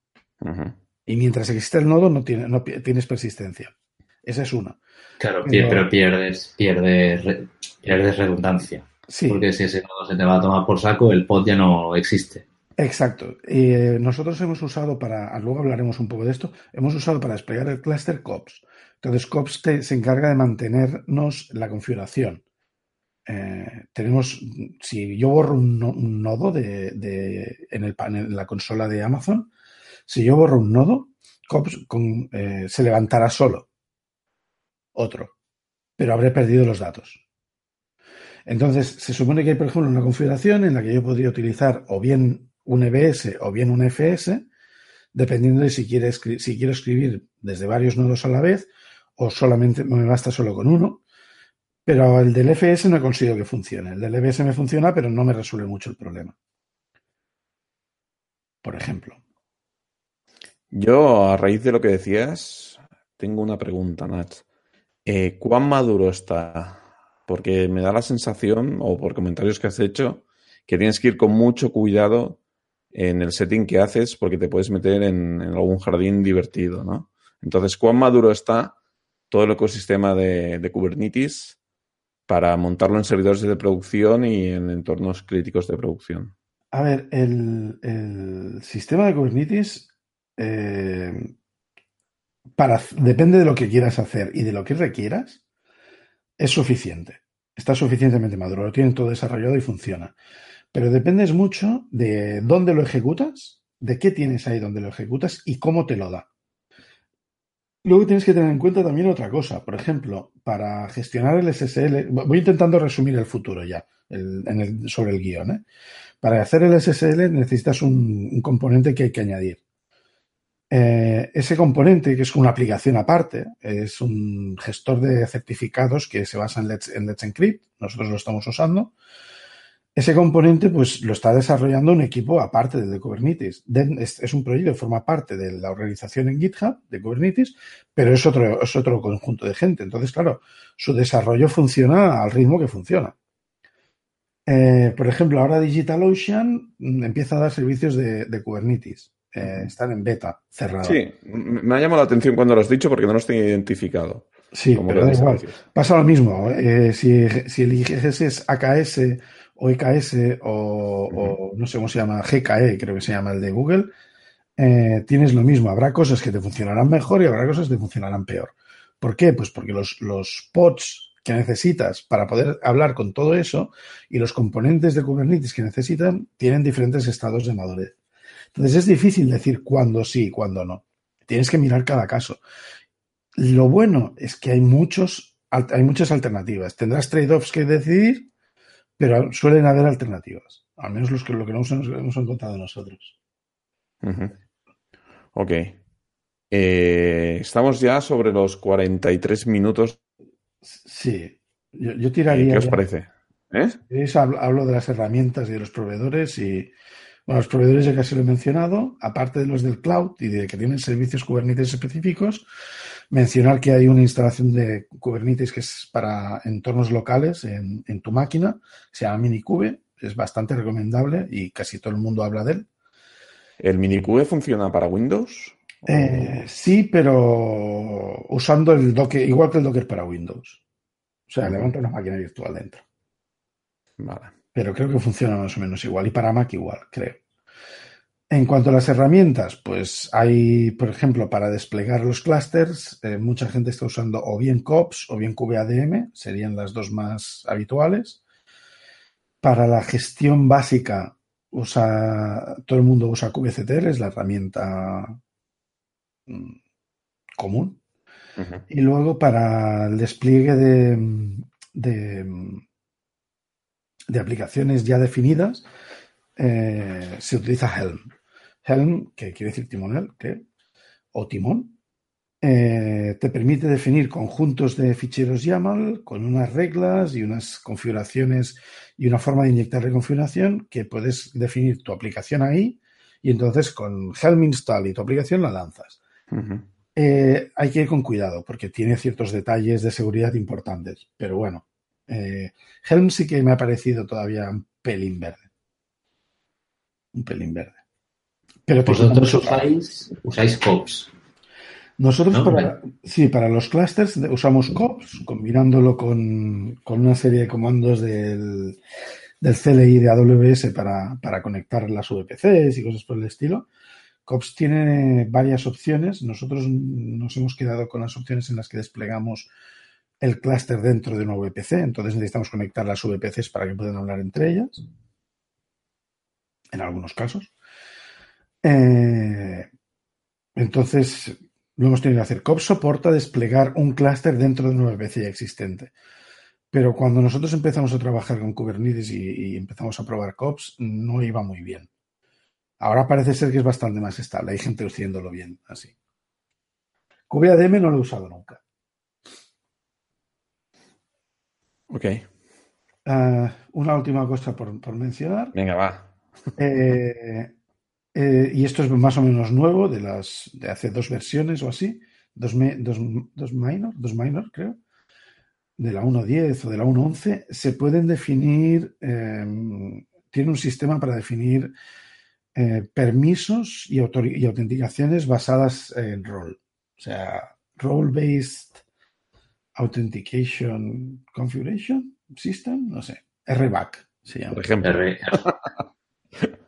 Y mientras existe el nodo, no, tiene, no tienes persistencia. Esa es una. Claro, pero, pierdes, pierdes, pierdes redundancia. Sí. Porque si ese nodo se te va a tomar por saco, el pod ya no existe. Exacto. Eh, nosotros hemos usado para, luego hablaremos un poco de esto, hemos usado para desplegar el cluster COPS. Entonces, COPS se encarga de mantenernos la configuración. Eh, tenemos, si yo borro un, nodo de, en, el, en la consola de Amazon, si yo borro un nodo, COPS eh, se levantará solo. Otro. Pero habré perdido los datos. Entonces, se supone que hay, por ejemplo, una configuración en la que yo podría utilizar o bien un EBS o bien un FS, dependiendo de si, quiero escribir desde varios nodos a la vez o solamente me basta solo con uno. Pero el del FS no he conseguido que funcione. El del EBS me funciona, pero no me resuelve mucho el problema. Por ejemplo. Yo, a raíz de lo que decías, tengo una pregunta, Nat. Eh, ¿Cuán maduro está? Porque me da la sensación, o por comentarios que has hecho, que tienes que ir con mucho cuidado en el setting que haces porque te puedes meter en, algún jardín divertido, ¿no? Entonces, ¿cuán maduro está todo el ecosistema de, Kubernetes para montarlo en servidores de producción y en entornos críticos de producción? A ver, el, sistema de Kubernetes eh, depende de lo que quieras hacer y de lo que requieras, es suficiente. Está suficientemente maduro, lo tienen todo desarrollado y funciona. Pero dependes mucho de dónde lo ejecutas, de qué tienes ahí donde lo ejecutas y cómo te lo da. Luego tienes que tener en cuenta también otra cosa. Por ejemplo, para gestionar el SSL, voy intentando resumir el futuro ya sobre el guion. ¿eh? Para hacer el SSL necesitas un, componente que hay que añadir. Eh, ese componente, que es una aplicación aparte, es un gestor de certificados que se basa en Let's Encrypt. Nosotros lo estamos usando. Ese componente, pues, lo está desarrollando un equipo aparte de Kubernetes. es, un proyecto forma parte de la organización en GitHub de Kubernetes, pero es otro, es otro conjunto de gente. Entonces, claro, su desarrollo funciona al ritmo que funciona. Eh, por ejemplo, ahora DigitalOcean mm, empieza a dar servicios de, Kubernetes. Eh, están en beta, cerrado. Sí, me ha llamado la atención cuando lo has dicho porque no los tenía identificado. Sí, pero da igual. Pasa lo mismo. Eh, si, si eliges es AKS o EKS o, no sé cómo se llama, GKE, creo que se llama el de Google, eh, tienes lo mismo. Habrá cosas que te funcionarán mejor y habrá cosas que te funcionarán peor. ¿Por qué? Pues porque los, los pods que necesitas para poder hablar con todo eso y los componentes de Kubernetes que necesitan tienen diferentes estados de madurez. Entonces es difícil decir cuándo sí y cuándo no. Tienes que mirar cada caso. Lo bueno es que hay muchos, hay muchas alternativas. Tendrás trade-offs que decidir pero suelen haber alternativas. Al menos los que, lo que no hemos, encontrado nosotros. Ok. Eh, estamos ya sobre los 43 minutos. Sí. Yo, tiraría. ¿Qué os parece? ¿Eh? Hablo, de las herramientas y de los proveedores y. Bueno, los proveedores ya casi lo he mencionado, aparte de los del cloud y de que tienen servicios Kubernetes específicos, mencionar que hay una instalación de Kubernetes que es para entornos locales en, tu máquina, se llama Minikube, es bastante recomendable y casi todo el mundo habla de él. ¿El Minikube funciona para Windows? Eh, sí, pero usando el Docker, igual que el Docker para Windows. O sea, levanta una máquina virtual dentro. Vale. Pero creo que funciona más o menos igual. Y para Mac igual, creo. En cuanto a las herramientas, pues hay, por ejemplo, para desplegar los clusters, eh, mucha gente está usando o bien COPS o bien QBADM, serían las dos más habituales. Para la gestión básica, usa, todo el mundo usa kubectl, es la herramienta mm, común. Y luego para el despliegue de, de, de aplicaciones ya definidas, eh, se utiliza Helm. Helm, que quiere decir timonel, o timón, eh, te permite definir conjuntos de ficheros YAML con unas reglas y unas configuraciones y una forma de inyectar configuración que puedes definir tu aplicación ahí y entonces con Helm install y tu aplicación la lanzas. Eh, hay que ir con cuidado porque tiene ciertos detalles de seguridad importantes. Pero bueno, eh, Helm sí que me ha parecido todavía un pelín verde. Un pelín verde. Pero vosotros usáis, usáis COPS. Nosotros, para, sí, para los clusters usamos COPS, combinándolo con, una serie de comandos del, del CLI de AWS para, para, conectar las VPCs y cosas por el estilo. COPS tiene varias opciones. Nosotros nos hemos quedado con las opciones en las que desplegamos el clúster dentro de una VPC. Entonces necesitamos conectar las VPCs para que puedan hablar entre ellas. En algunos casos. Eh, entonces, lo hemos tenido que hacer. COPS soporta desplegar un clúster dentro de una VPC ya existente. Pero cuando nosotros empezamos a trabajar con Kubernetes y, y empezamos a probar COPS, no iba muy bien. Ahora parece ser que es bastante más estable. Hay gente haciéndolo bien así. QBADM no lo he usado nunca. Ok. Uh, una última cosa por, por, mencionar. Venga, va. Eh, eh, y esto es más o menos nuevo, de las de hace dos versiones o así. Dos, dos, dos minor, dos minor, creo. De la 1.10 o de la 1.11. Se pueden definir. Eh, tiene un sistema para definir eh, permisos y, y, autenticaciones basadas en role. O sea, role-based authentication configuration system, no sé, RBAC se llama. Por ejemplo.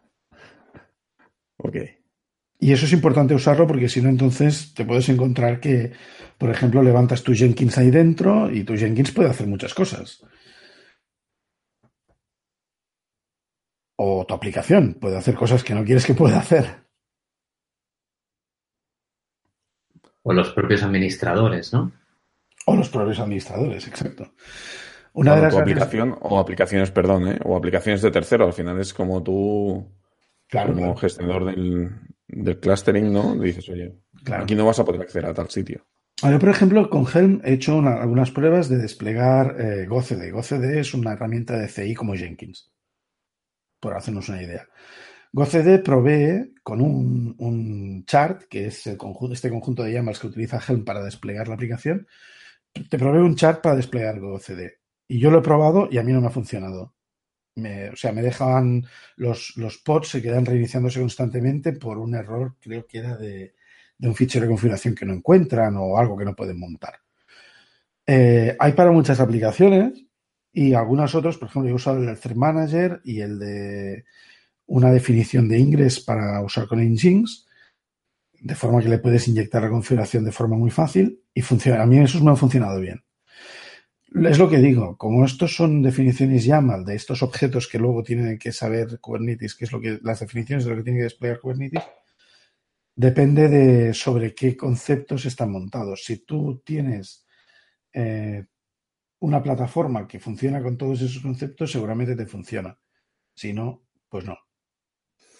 ok. Y eso es importante usarlo porque si no, entonces te puedes encontrar que, por ejemplo, levantas tu Jenkins ahí dentro y tu Jenkins puede hacer muchas cosas. O tu aplicación puede hacer cosas que no quieres que pueda hacer. O los propios administradores, ¿no? O los propios administradores, exacto. Una de las aplicación o aplicaciones, perdón, ¿eh? o aplicaciones de tercero. Al final es como tú, claro, como gestionador del, del, clustering, ¿no? Dices, oye, claro. aquí no vas a poder acceder a tal sitio. Yo, por ejemplo, con Helm he hecho una, algunas pruebas de desplegar eh, GoCD. GoCD es una herramienta de CI como Jenkins por hacernos una idea. GoCD provee con un, un chart, que es el conjunto, este conjunto de llamas que utiliza Helm para desplegar la aplicación, te provee un chart para desplegar GoCD. Y yo lo he probado y a mí no me ha funcionado. O sea, me dejaban los, los pods, se quedan reiniciándose constantemente por un error, creo que era de, un fichero de configuración que no encuentran o algo que no pueden montar. Eh, hay para muchas aplicaciones y algunas otras, por ejemplo, yo he usado el Thread Manager y el de una definición de ingress para usar con Nginx, de forma que le puedes inyectar la configuración de forma muy fácil y funciona. A mí esos me han funcionado bien. Es lo que digo, como estos son definiciones YAML de estos objetos que luego tienen que saber Kubernetes, que es lo que las definiciones de lo que tiene que desplegar Kubernetes, depende de sobre qué conceptos están montados. Si tú tienes eh, una plataforma que funciona con todos esos conceptos, seguramente te funciona. Si no, pues no.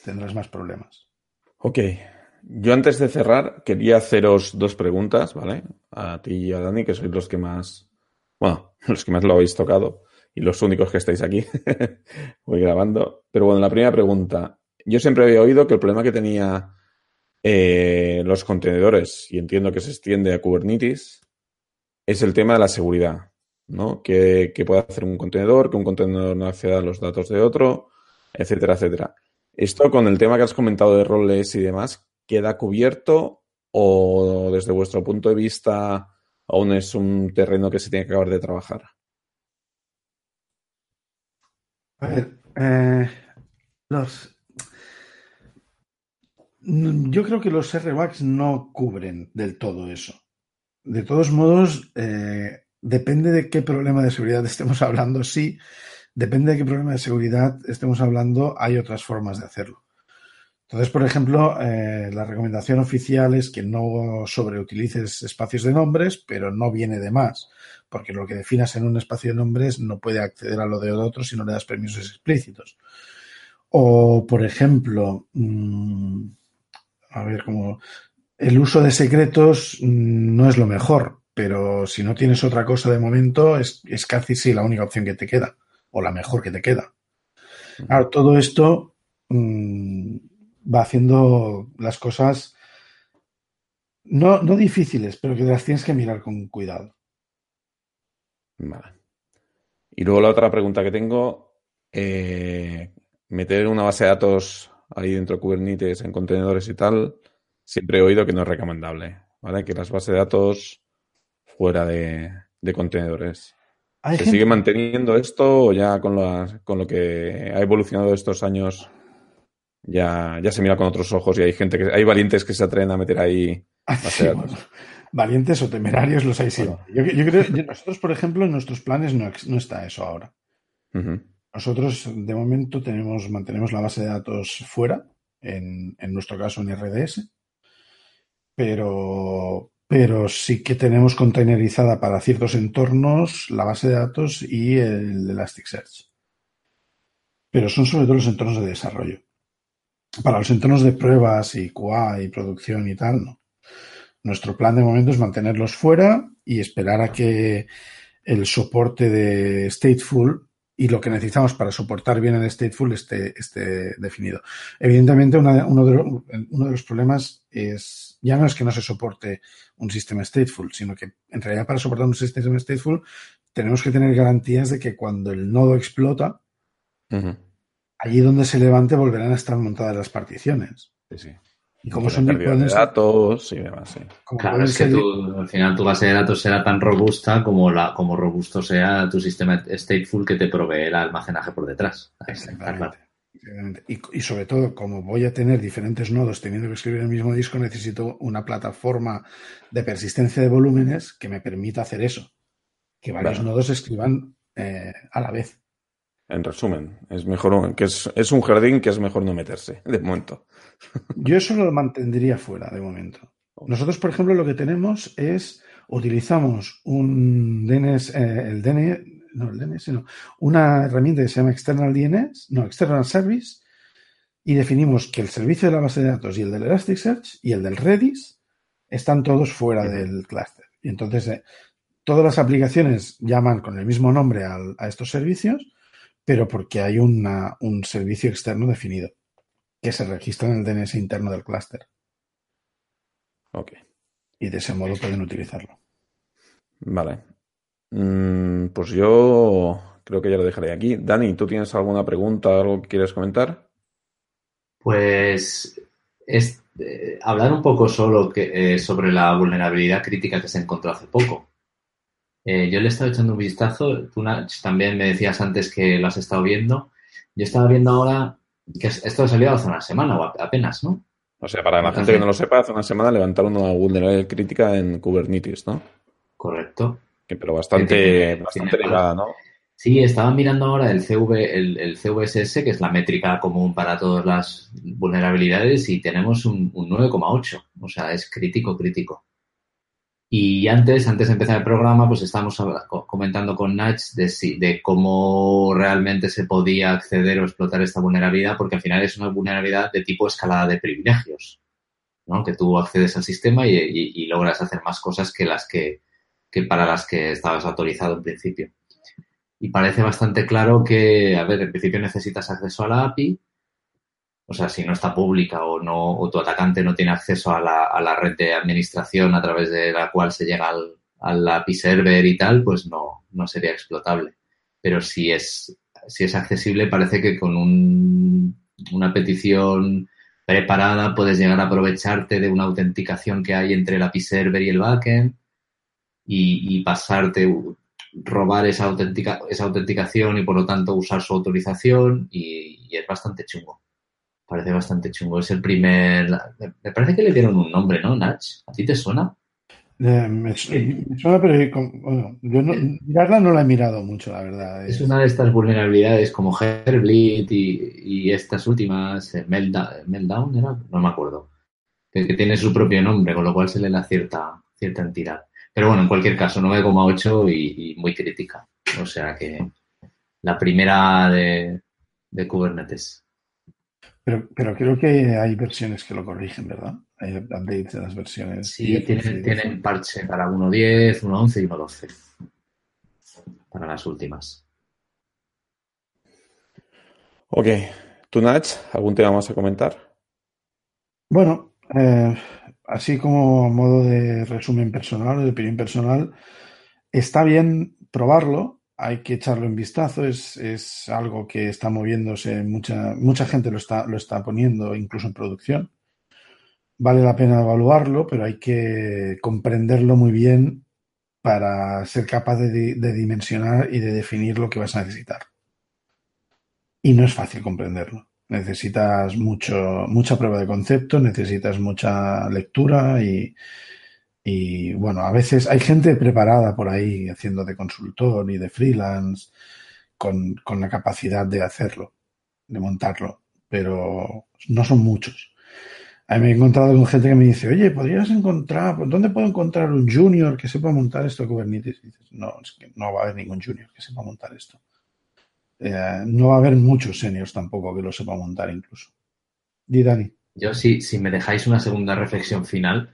Tendrás más problemas. Ok. Yo antes de cerrar quería haceros dos preguntas, ¿vale? A ti y a Dani, que sois los que más, bueno, los que más lo habéis tocado y los únicos que estáis aquí. Voy grabando. Pero bueno, la primera pregunta. Yo siempre había oído que el problema que tenía eh, los contenedores, y entiendo que se extiende a Kubernetes, es el tema de la seguridad. ¿no? Que, puede hacer un contenedor, que un contenedor no acceda a los datos de otro, etcétera, etcétera. Esto con el tema que has comentado de roles y demás, ¿queda cubierto o desde vuestro punto de vista aún es un terreno que se tiene que acabar de trabajar? A ver, eh, los... Yo creo que los RBACs no cubren del todo eso. De todos modos, eh, depende de qué problema de seguridad estemos hablando, sí, depende de qué problema de seguridad estemos hablando, hay otras formas de hacerlo. Entonces, por ejemplo, eh, la recomendación oficial es que no sobreutilices espacios de nombres, pero no viene de más, porque lo que definas en un espacio de nombres no puede acceder a lo de otro si no le das permisos explícitos. O, por ejemplo, mmm, a ver, como el uso de secretos mm, no es lo mejor, pero si no tienes otra cosa de momento, es, es casi sí la única opción que te queda, o la mejor que te queda. Claro, todo esto mmm, va haciendo las cosas no, no difíciles, pero que las tienes que mirar con cuidado. Vale. Y luego la otra pregunta que tengo, eh, meter una base de datos ahí dentro de Kubernetes en contenedores y tal, siempre he oído que no es recomendable, ¿vale? Que las bases de datos fuera de, de contenedores. ¿Se sigue manteniendo esto o ya con, con lo que ha evolucionado estos años ya, ya se mira con otros ojos y hay gente que hay valientes que se atreven a meter ahí valientes o temerarios los hay sido. Yo, creo nosotros, por ejemplo, en nuestros planes no, no está eso ahora. Nosotros, de momento, tenemos, mantenemos la base de datos fuera, en, en nuestro caso en RDS, pero, pero sí que tenemos containerizada para ciertos entornos la base de datos y el Elasticsearch. Pero son sobre todo los entornos de desarrollo. Para los entornos de pruebas y QA y producción y tal, no. Nuestro plan de momento es mantenerlos fuera y esperar a que el soporte de Stateful y lo que necesitamos para soportar bien el stateful esté, esté definido. Evidentemente, uno, de, uno, de, los problemas es, ya no es que no se soporte un sistema stateful, sino que en realidad para soportar un sistema stateful tenemos que tener garantías de que cuando el nodo explota, allí donde se levante volverán a estar montadas las particiones. Sí, sí. Y como son de datos y demás, sí. Claro, es que al final tu base de datos será tan robusta como, la, como robusto sea tu sistema stateful que te provee el almacenaje por detrás. Exactamente. Y, y, sobre todo, como voy a tener diferentes nodos teniendo que escribir el mismo disco, necesito una plataforma de persistencia de volúmenes que me permita hacer eso. Que varios nodos escriban eh, a la vez. En resumen, es mejor que es, es, un jardín que es mejor no meterse, de momento. Yo eso lo mantendría fuera, de momento. Nosotros, por ejemplo, lo que tenemos es, utilizamos un DNS, eh, el DNS, no, el DNS, no, una herramienta que se llama External DNS, no, External Service, y definimos que el servicio de la base de datos y el del Elasticsearch y el del Redis están todos fuera del clúster. Y entonces, eh, todas las aplicaciones llaman con el mismo nombre a estos servicios, pero porque hay una, un servicio externo definido que se registra en el DNS interno del clúster. Ok. Y de ese modo pueden utilizarlo. Vale. Mm, pues yo creo que ya lo dejaré aquí. Dani, ¿tú tienes alguna pregunta, algo que quieres comentar? Pues es, eh, hablar un poco solo que, eh, sobre la vulnerabilidad crítica que se encontró hace poco. Eh, yo le he estado echando un vistazo. Tú también me decías antes que lo has estado viendo. Yo estaba viendo ahora que esto ha salido hace una semana o apenas, ¿no? O sea, para la gente que no lo sepa, hace una semana levantaron una vulnerabilidad crítica en Kubernetes, ¿no? Correcto. pero bastante, bastante elevada, ¿no? Sí, estaba mirando ahora el, CV, el, el, CVSS, que es la métrica común para todas las vulnerabilidades, y tenemos un, un 9,8. O sea, es crítico, crítico. Y antes, antes de empezar el programa, pues estábamos comentando con Nach de, de cómo realmente se podía acceder o explotar esta vulnerabilidad, porque al final es una vulnerabilidad de tipo escalada de privilegios, ¿no? Que tú accedes al sistema y, logras hacer más cosas que las que, que para las que estabas autorizado en principio. Y parece bastante claro que, a ver, en principio necesitas acceso a la API, o sea, si no está pública o no, o tu atacante no tiene acceso a la, red de administración a través de la cual se llega al, al API server y tal, pues no, no sería explotable. Pero si es, si es accesible, parece que con un, una petición preparada puedes llegar a aprovecharte de una autenticación que hay entre el API server y el backend y, y pasarte, robar esa, autentica, esa autenticación y por lo tanto usar su autorización y es bastante chungo. Parece bastante chungo. Es el primer. Me parece que le dieron un nombre, ¿no, Nach? ¿A ti te suena? Eh, me, suena, pero bueno, yo no, mirarla no la he mirado mucho, la verdad. Es, una de estas vulnerabilidades como Herblit y, y estas últimas, eh, Meltdown, ¿era? No me acuerdo. Que, tiene su propio nombre, con lo cual se le da cierta, cierta entidad. Pero bueno, en cualquier caso, 9,8 y, y muy crítica. O sea que la primera de, de Kubernetes. Pero, pero creo que hay versiones que lo corrigen, ¿verdad? Hay updates de las versiones. Sí, tienen, tienen parche para 1.10, 1.11 y 1.12. Para las últimas. Ok. ¿Tú, Nach, algún tema más a comentar? Bueno, eh, así como modo de resumen personal o de opinión personal, está bien probarlo, hay que echarlo en vistazo, es, es algo que está moviéndose, mucha, mucha gente lo está, lo está poniendo incluso en producción. Vale la pena evaluarlo, pero hay que comprenderlo muy bien para ser capaz de, de dimensionar y de definir lo que vas a necesitar. Y no es fácil comprenderlo. Necesitas mucho, mucha prueba de concepto, necesitas mucha lectura y, y bueno, a veces hay gente preparada por ahí haciendo de consultor y de freelance con, con la capacidad de hacerlo, de montarlo, pero no son muchos. A mí me he encontrado con gente que me dice, oye, ¿podrías encontrar, ¿dónde puedo encontrar un junior que sepa montar esto de Kubernetes? Y dices, no, es que no va a haber ningún junior que sepa montar esto. Eh, no va a haber muchos seniors tampoco que lo sepa montar incluso. Di, Dani. Yo, si, si me dejáis una segunda reflexión final,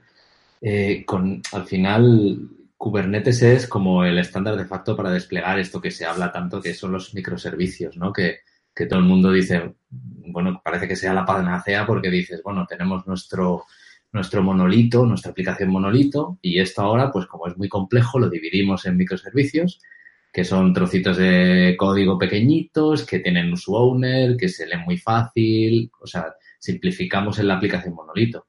eh, con, al final, Kubernetes es como el estándar de facto para desplegar esto que se habla tanto, que son los microservicios, ¿no? Que, que todo el mundo dice, bueno, parece que sea la panacea porque dices, bueno, tenemos nuestro, nuestro monolito, nuestra aplicación monolito, y esto ahora, pues como es muy complejo, lo dividimos en microservicios, que son trocitos de código pequeñitos, que tienen su owner, que se leen muy fácil, o sea, simplificamos en la aplicación monolito.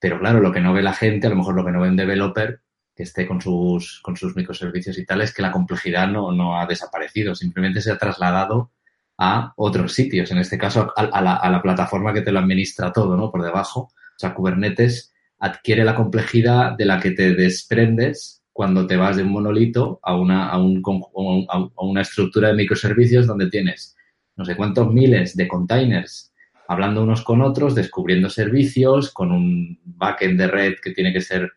Pero claro, lo que no ve la gente, a lo mejor lo que no ve un developer que esté con sus, con sus microservicios y tal, es que la complejidad no, no ha desaparecido, simplemente se ha trasladado a otros sitios, en este caso a, la, a, la, plataforma que te lo administra todo, ¿no? Por debajo. O sea, Kubernetes adquiere la complejidad de la que te desprendes cuando te vas de un monolito a una, a, un, a una estructura de microservicios donde tienes no sé cuántos miles de containers hablando unos con otros, descubriendo servicios, con un backend de red que tiene que ser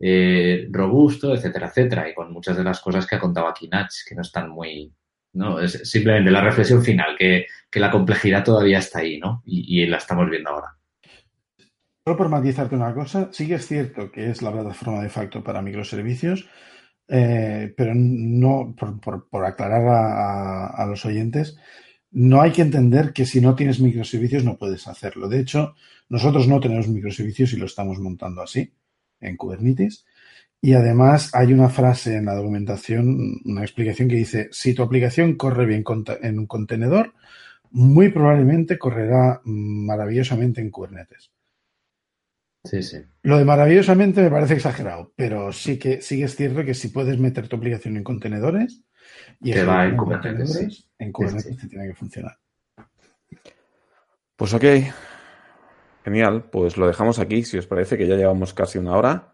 eh, robusto, etcétera, etcétera, y con muchas de las cosas que ha contado aquí Nach, que no están muy... ¿no? Es simplemente la reflexión final, que, que la complejidad todavía está ahí, ¿no? Y, la estamos viendo ahora. Solo por matizarte una cosa, sí que es cierto que es la plataforma de facto para microservicios, eh, pero no, por, por, por aclarar a los oyentes, no hay que entender que si no tienes microservicios no puedes hacerlo. De hecho, nosotros no tenemos microservicios y lo estamos montando así en Kubernetes. Y además hay una frase en la documentación, una explicación que dice, si tu aplicación corre bien en un contenedor, muy probablemente correrá maravillosamente en Kubernetes. Sí, sí. Lo de maravillosamente me parece exagerado, pero sí que, sí que es cierto que si puedes meter tu aplicación en contenedores, y que va en Kubernetes. Sí. En Kubernetes sí, tiene que funcionar. Pues ok. Genial. Pues lo dejamos aquí, si os parece, que ya llevamos casi una hora.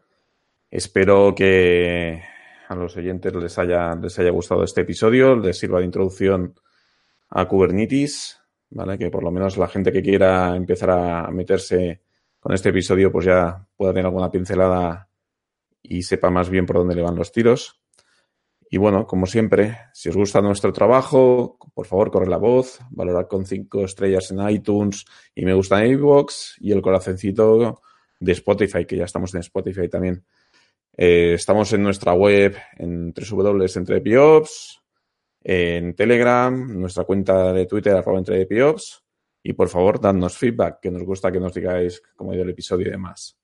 Espero que a los oyentes les haya, les haya gustado este episodio, les sirva de introducción a Kubernetes, ¿vale? Que por lo menos la gente que quiera empezar a meterse con este episodio, pues ya pueda tener alguna pincelada y sepa más bien por dónde le van los tiros. Y bueno, como siempre, si os gusta nuestro trabajo, por favor, corre la voz, valorad con cinco estrellas en iTunes y me gusta en iVoox y el corazoncito de Spotify, que ya estamos en Spotify también. Eh, estamos en nuestra web en www.entrepiops, en Telegram, nuestra cuenta de Twitter, arroba entrepiops, y por favor, dadnos feedback, que nos gusta que nos digáis cómo ha ido el episodio y demás.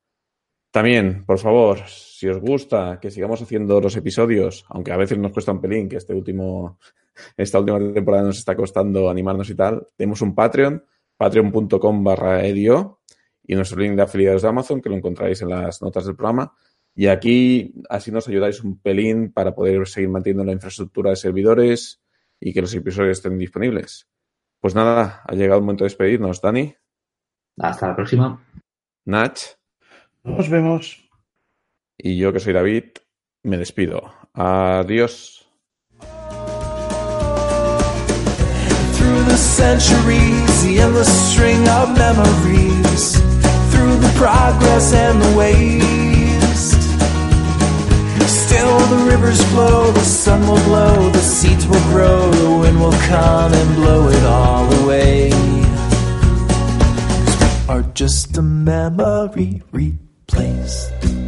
También, por favor, si os gusta que sigamos haciendo los episodios, aunque a veces nos cuesta un pelín, que este último, esta última temporada nos está costando animarnos y tal, tenemos un Patreon, patreon.com barra edio, y nuestro link de afiliados de Amazon, que lo encontráis en las notas del programa. Y aquí así nos ayudáis un pelín para poder seguir manteniendo la infraestructura de servidores y que los episodios estén disponibles. Pues nada, ha llegado el momento de despedirnos, Dani. Hasta la próxima. Nach. Nos vemos. Y yo que soy David, me despido. Adiós. Through the centuries, the endless string of memories, through the progress and the waste. Still the rivers flow, the sun will blow, the seeds will grow, the wind will come and blow it all away. Are just a memory place.